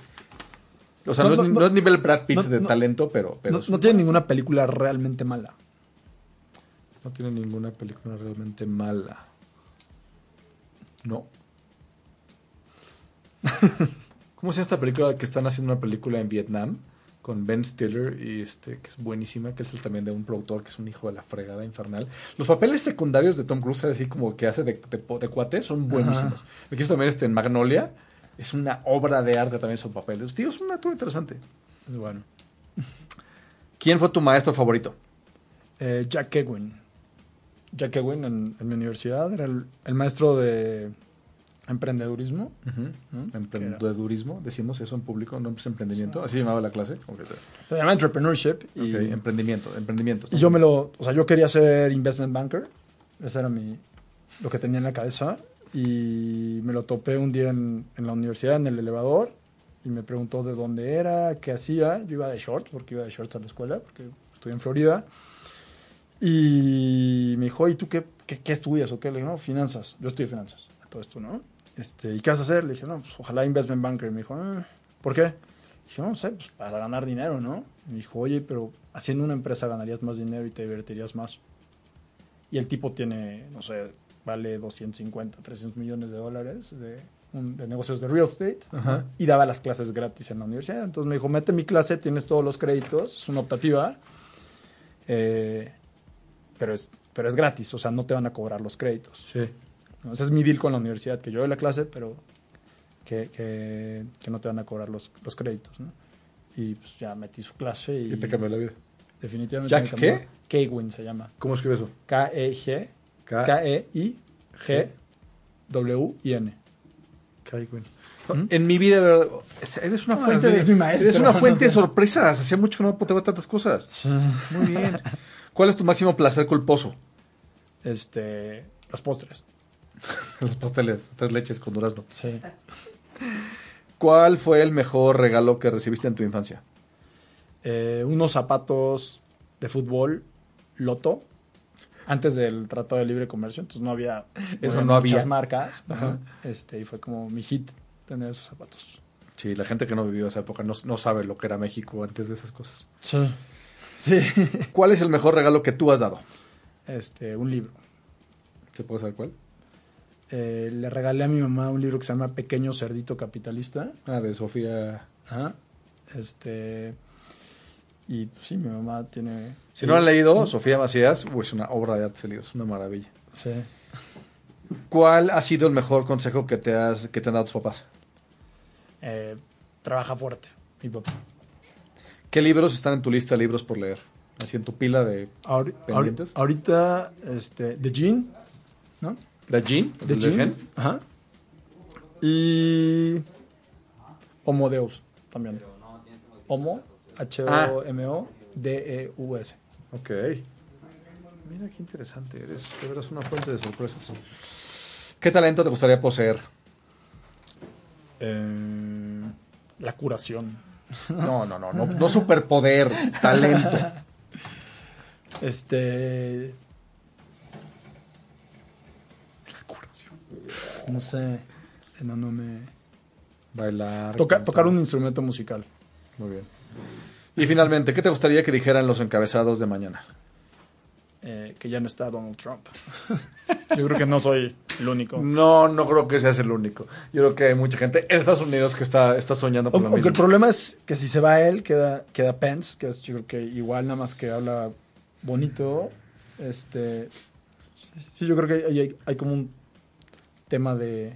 [SPEAKER 2] O sea, no,
[SPEAKER 3] No,
[SPEAKER 2] es,
[SPEAKER 3] no,
[SPEAKER 2] no es nivel Brad Pitt de talento, pero... pero
[SPEAKER 3] No, tiene ninguna película realmente mala.
[SPEAKER 2] No tiene ninguna película realmente mala. No. ¿Cómo se llama esta película que están haciendo una película en Vietnam con Ben Stiller y este que es buenísima, que es el también de un productor que es un hijo de la fregada infernal. Los papeles secundarios de Tom Cruise, así como que hace de, de, de cuate, son buenísimos.
[SPEAKER 3] Ajá.
[SPEAKER 2] Hizo también este en Magnolia es una obra de arte también son papeles. Tío, es un actor interesante.
[SPEAKER 3] Es bueno.
[SPEAKER 2] ¿Quién fue tu maestro favorito?
[SPEAKER 3] Eh, Jack Kewin. Jack Kewin en, en mi universidad era el, el maestro de emprendedurismo. era-
[SPEAKER 2] Emprendedurismo, decimos eso en público, no es emprendimiento, así llamaba la clase. Ok,
[SPEAKER 3] Se llama entrepreneurship. Y,
[SPEAKER 2] emprendimiento, emprendimiento.
[SPEAKER 3] y yo me lo, o sea, yo quería ser investment banker. Ese era mi, lo que tenía en la cabeza. Y me lo topé un día en, en la universidad, en el elevador. Y me preguntó de dónde era, qué hacía. Yo iba de shorts, porque iba de shorts a la escuela, porque estudié en Florida. Y me dijo, ¿y tú qué, qué, qué estudias o qué? Le dije, no, finanzas. Yo estudié finanzas, todo esto, ¿no? Este, ¿Y qué vas a hacer? Le dije, no, pues ojalá investment banker. Me dijo, "Ah, ¿por qué? dije, no sé, pues para ganar dinero, ¿no? Me dijo, oye, pero haciendo una empresa ganarías más dinero y te divertirías más. Y el tipo tiene, no sé, vale 250, 300 millones de dólares de, negocios de real estate
[SPEAKER 2] Ajá.
[SPEAKER 3] y daba las clases gratis en la universidad. Entonces me dijo, mete mi clase, tienes todos los créditos, es una optativa, eh, pero, es, pero es gratis, o sea, no te van a cobrar los créditos.
[SPEAKER 2] Sí.
[SPEAKER 3] ¿No? Ese es mi deal con la universidad, que yo doy la clase, pero que, que, que no te van a cobrar los, los créditos. ¿no? Y pues ya metí su clase y
[SPEAKER 2] ¿Qué te cambió la vida?
[SPEAKER 3] definitivamente
[SPEAKER 2] ¿Jack qué?
[SPEAKER 3] Kewin se llama.
[SPEAKER 2] ¿Cómo escribe eso?
[SPEAKER 3] K-E-G, K-E-I-G-W-I-N.
[SPEAKER 2] Kaiwin.
[SPEAKER 3] ¿Mm?
[SPEAKER 2] En mi vida, ¿verdad? eres una
[SPEAKER 3] No,
[SPEAKER 2] fuente, de,
[SPEAKER 3] mi maestro,
[SPEAKER 2] eres una
[SPEAKER 3] no
[SPEAKER 2] fuente de sorpresas. Hacía mucho que no apuntaba tantas cosas. Muy bien. ¿Cuál es tu máximo placer culposo?
[SPEAKER 3] Este, los postres.
[SPEAKER 2] Los pasteles, tres leches con durazno.
[SPEAKER 3] Sí.
[SPEAKER 2] ¿Cuál fue el mejor regalo que recibiste en tu infancia?
[SPEAKER 3] Eh, unos zapatos de fútbol, Loto, antes del Tratado de Libre Comercio, entonces no había,
[SPEAKER 2] Eso no
[SPEAKER 3] muchas
[SPEAKER 2] había.
[SPEAKER 3] marcas. Este, y fue como mi hit tener esos zapatos.
[SPEAKER 2] Sí, la gente que no vivió esa época no, no sabe lo que era México antes de esas cosas.
[SPEAKER 3] Sí. Sí.
[SPEAKER 2] ¿Cuál es el mejor regalo que tú has dado?
[SPEAKER 3] Este, un libro.
[SPEAKER 2] ¿Se puede saber cuál?
[SPEAKER 3] Eh, le regalé a mi mamá un libro que se llama Pequeño Cerdito Capitalista.
[SPEAKER 2] Ah, de Sofía.
[SPEAKER 3] Ajá. Este. Y pues, sí, mi mamá tiene.
[SPEAKER 2] Si no lo han leído, Sofía Macías, uy, es una obra de arte es una maravilla.
[SPEAKER 3] Sí.
[SPEAKER 2] ¿Cuál ha sido el mejor consejo que te, has, que te han dado tus papás?
[SPEAKER 3] eh, trabaja fuerte, mi papá.
[SPEAKER 2] ¿Qué libros están en tu lista de libros por leer? Así en tu pila de
[SPEAKER 3] Ahori-
[SPEAKER 2] pendientes.
[SPEAKER 3] ahori- ahorita, este, The Gene, ¿no?
[SPEAKER 2] ¿La Jean?
[SPEAKER 3] The
[SPEAKER 2] ¿El de
[SPEAKER 3] Gene.
[SPEAKER 2] Gen?
[SPEAKER 3] Ajá. Y Homo Deus también. Homo, H-O-M-O-D-E-U-S.
[SPEAKER 2] Ok. Mira qué interesante eres. De veras una fuente de sorpresas. ¿Qué talento te gustaría poseer?
[SPEAKER 3] Eh, la curación.
[SPEAKER 2] No, no, no, no, no superpoder, talento.
[SPEAKER 3] Este. No sé. No, no me.
[SPEAKER 2] Bailar.
[SPEAKER 3] Toca-
[SPEAKER 2] cantar.
[SPEAKER 3] tocar un instrumento musical.
[SPEAKER 2] Muy bien. Y finalmente, ¿qué te gustaría que dijeran los encabezados de mañana?
[SPEAKER 3] eh, que ya no está Donald Trump. Yo creo que no soy el único.
[SPEAKER 2] No, no creo que seas el único. Yo creo que hay mucha gente en Estados Unidos que está, está soñando por
[SPEAKER 3] Aunque,
[SPEAKER 2] lo
[SPEAKER 3] aunque el problema es que si se va él, queda, queda Pence, que es yo creo que igual nada más que habla bonito. Este, sí, yo creo que hay, hay- hay como un tema de,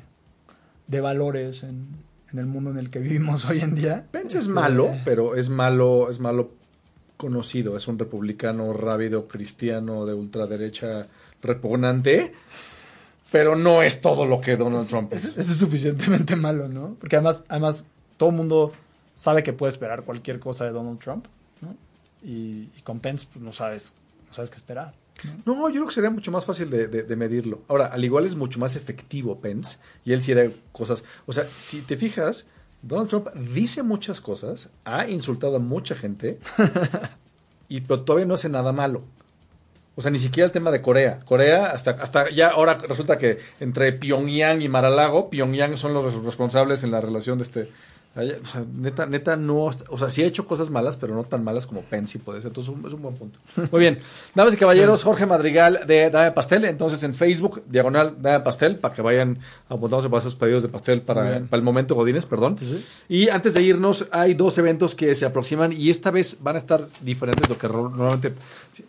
[SPEAKER 3] de valores en, en el mundo en el que vivimos hoy en día.
[SPEAKER 2] Pence es
[SPEAKER 3] Este,
[SPEAKER 2] malo, pero es malo, es malo conocido. Es un republicano rávido, cristiano, de ultraderecha repugnante. Pero no es todo lo que Donald Trump es.
[SPEAKER 3] Eso es suficientemente malo, ¿no? Porque además, además todo el mundo sabe que puede esperar cualquier cosa de Donald Trump, ¿no? Y, y con Pence pues, no sabes, no sabes qué esperar.
[SPEAKER 2] No, yo creo que sería mucho más fácil de, de- de medirlo. Ahora, al igual es mucho más efectivo Pence, y él sí era cosas. O sea, si te fijas, Donald Trump dice muchas cosas, ha insultado a mucha gente, y pero todavía no hace nada malo. O sea, ni siquiera el tema de Corea. Corea, hasta, hasta ya ahora resulta que entre Pyongyang y Maralago, Pyongyang son los res- responsables en la relación de este. O sea, neta, neta, no. O sea, sí ha hecho cosas malas, pero no tan malas como Pence y puede ser. Entonces, es un- buen punto. Muy bien. Damas y caballeros, Jorge Madrigal de Dame Pastel. Entonces, en Facebook, diagonal Dame Pastel, para que vayan apuntándose para esos pedidos de pastel para, el momento Godines, perdón.
[SPEAKER 3] Sí, sí.
[SPEAKER 2] Y antes de irnos, hay dos eventos que se aproximan y esta vez van a estar diferentes de lo que normalmente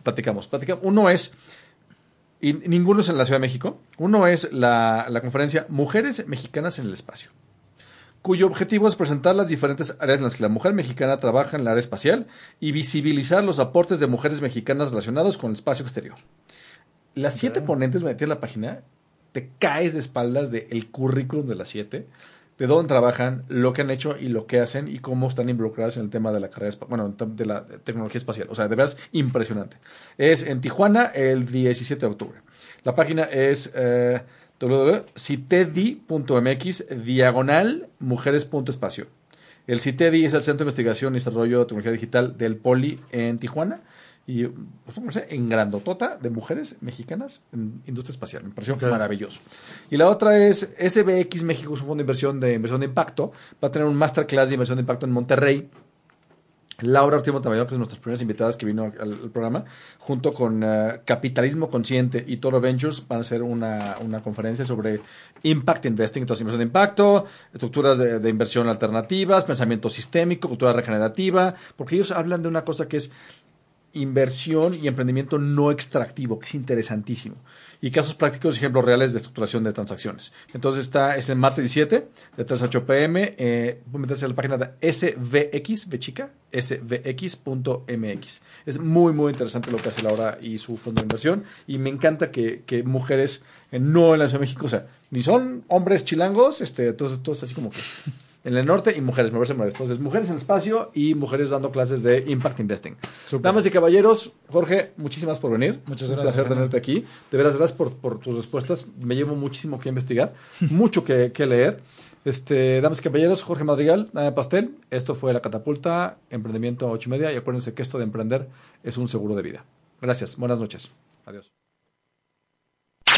[SPEAKER 2] platicamos. Platicamos. Uno es, y ninguno es en la Ciudad de México, uno es la, la conferencia Mujeres Mexicanas en el Espacio, cuyo objetivo es presentar las diferentes áreas en las que la mujer mexicana trabaja en el área espacial y visibilizar los aportes de mujeres mexicanas relacionados con el espacio exterior. Las siete ponentes, me metí en la página, te caes de espaldas del currículum de las siete, de dónde trabajan, lo que han hecho y lo que hacen y cómo están involucradas en el tema de la carrera, bueno, de la tecnología espacial. O sea, de veras impresionante. Es en Tijuana el 17 de octubre. La página es eh, www.citedi.mx diagonal mujeres.espacio. El CITEDI es el Centro de Investigación y Desarrollo de Tecnología Digital del Poli en Tijuana. Y pues, en grandotota de mujeres mexicanas en industria espacial. Me pareció maravilloso. Y la otra es SBX México, es un fondo de inversión de inversión de impacto. Va a tener un masterclass de inversión de impacto en Monterrey. Laura Ortiz Montemayor, que es nuestras primeras invitadas que vino al, al programa, junto con eh, Capitalismo Consciente y Toro Ventures, van a hacer una, una conferencia sobre Impact Investing, entonces inversión de impacto, estructuras de, de inversión alternativas, pensamiento sistémico, cultura regenerativa, porque ellos hablan de una cosa que es inversión y emprendimiento no extractivo, que es interesantísimo. Y casos prácticos, ejemplos reales de estructuración de transacciones. Entonces está, es el martes 17, de 3 a 8 pm. Eh, meterse a la página de SVX, de chica, svx.mx. Es muy, muy interesante lo que hace Laura y su fondo de inversión. Y me encanta que, mujeres, eh, no en la Ciudad de México, o sea, ni son hombres chilangos, este, todo es así como que en el norte y mujeres, me parece maravilloso. Entonces, mujeres en el espacio y mujeres dando clases de Impact Investing. Damas y caballeros, Jorge, muchísimas por venir.
[SPEAKER 3] Muchas
[SPEAKER 2] Un
[SPEAKER 3] gracias,
[SPEAKER 2] placer
[SPEAKER 3] Fernando.
[SPEAKER 2] tenerte aquí. De veras, gracias por, por tus respuestas. Me llevo muchísimo que investigar, mucho que, que leer. Este, damas y caballeros, Jorge Madrigal, Dame Pastel. Esto fue La Catapulta, Emprendimiento 8 y media. Y acuérdense que esto de emprender es un seguro de vida. Gracias. Buenas noches. Adiós.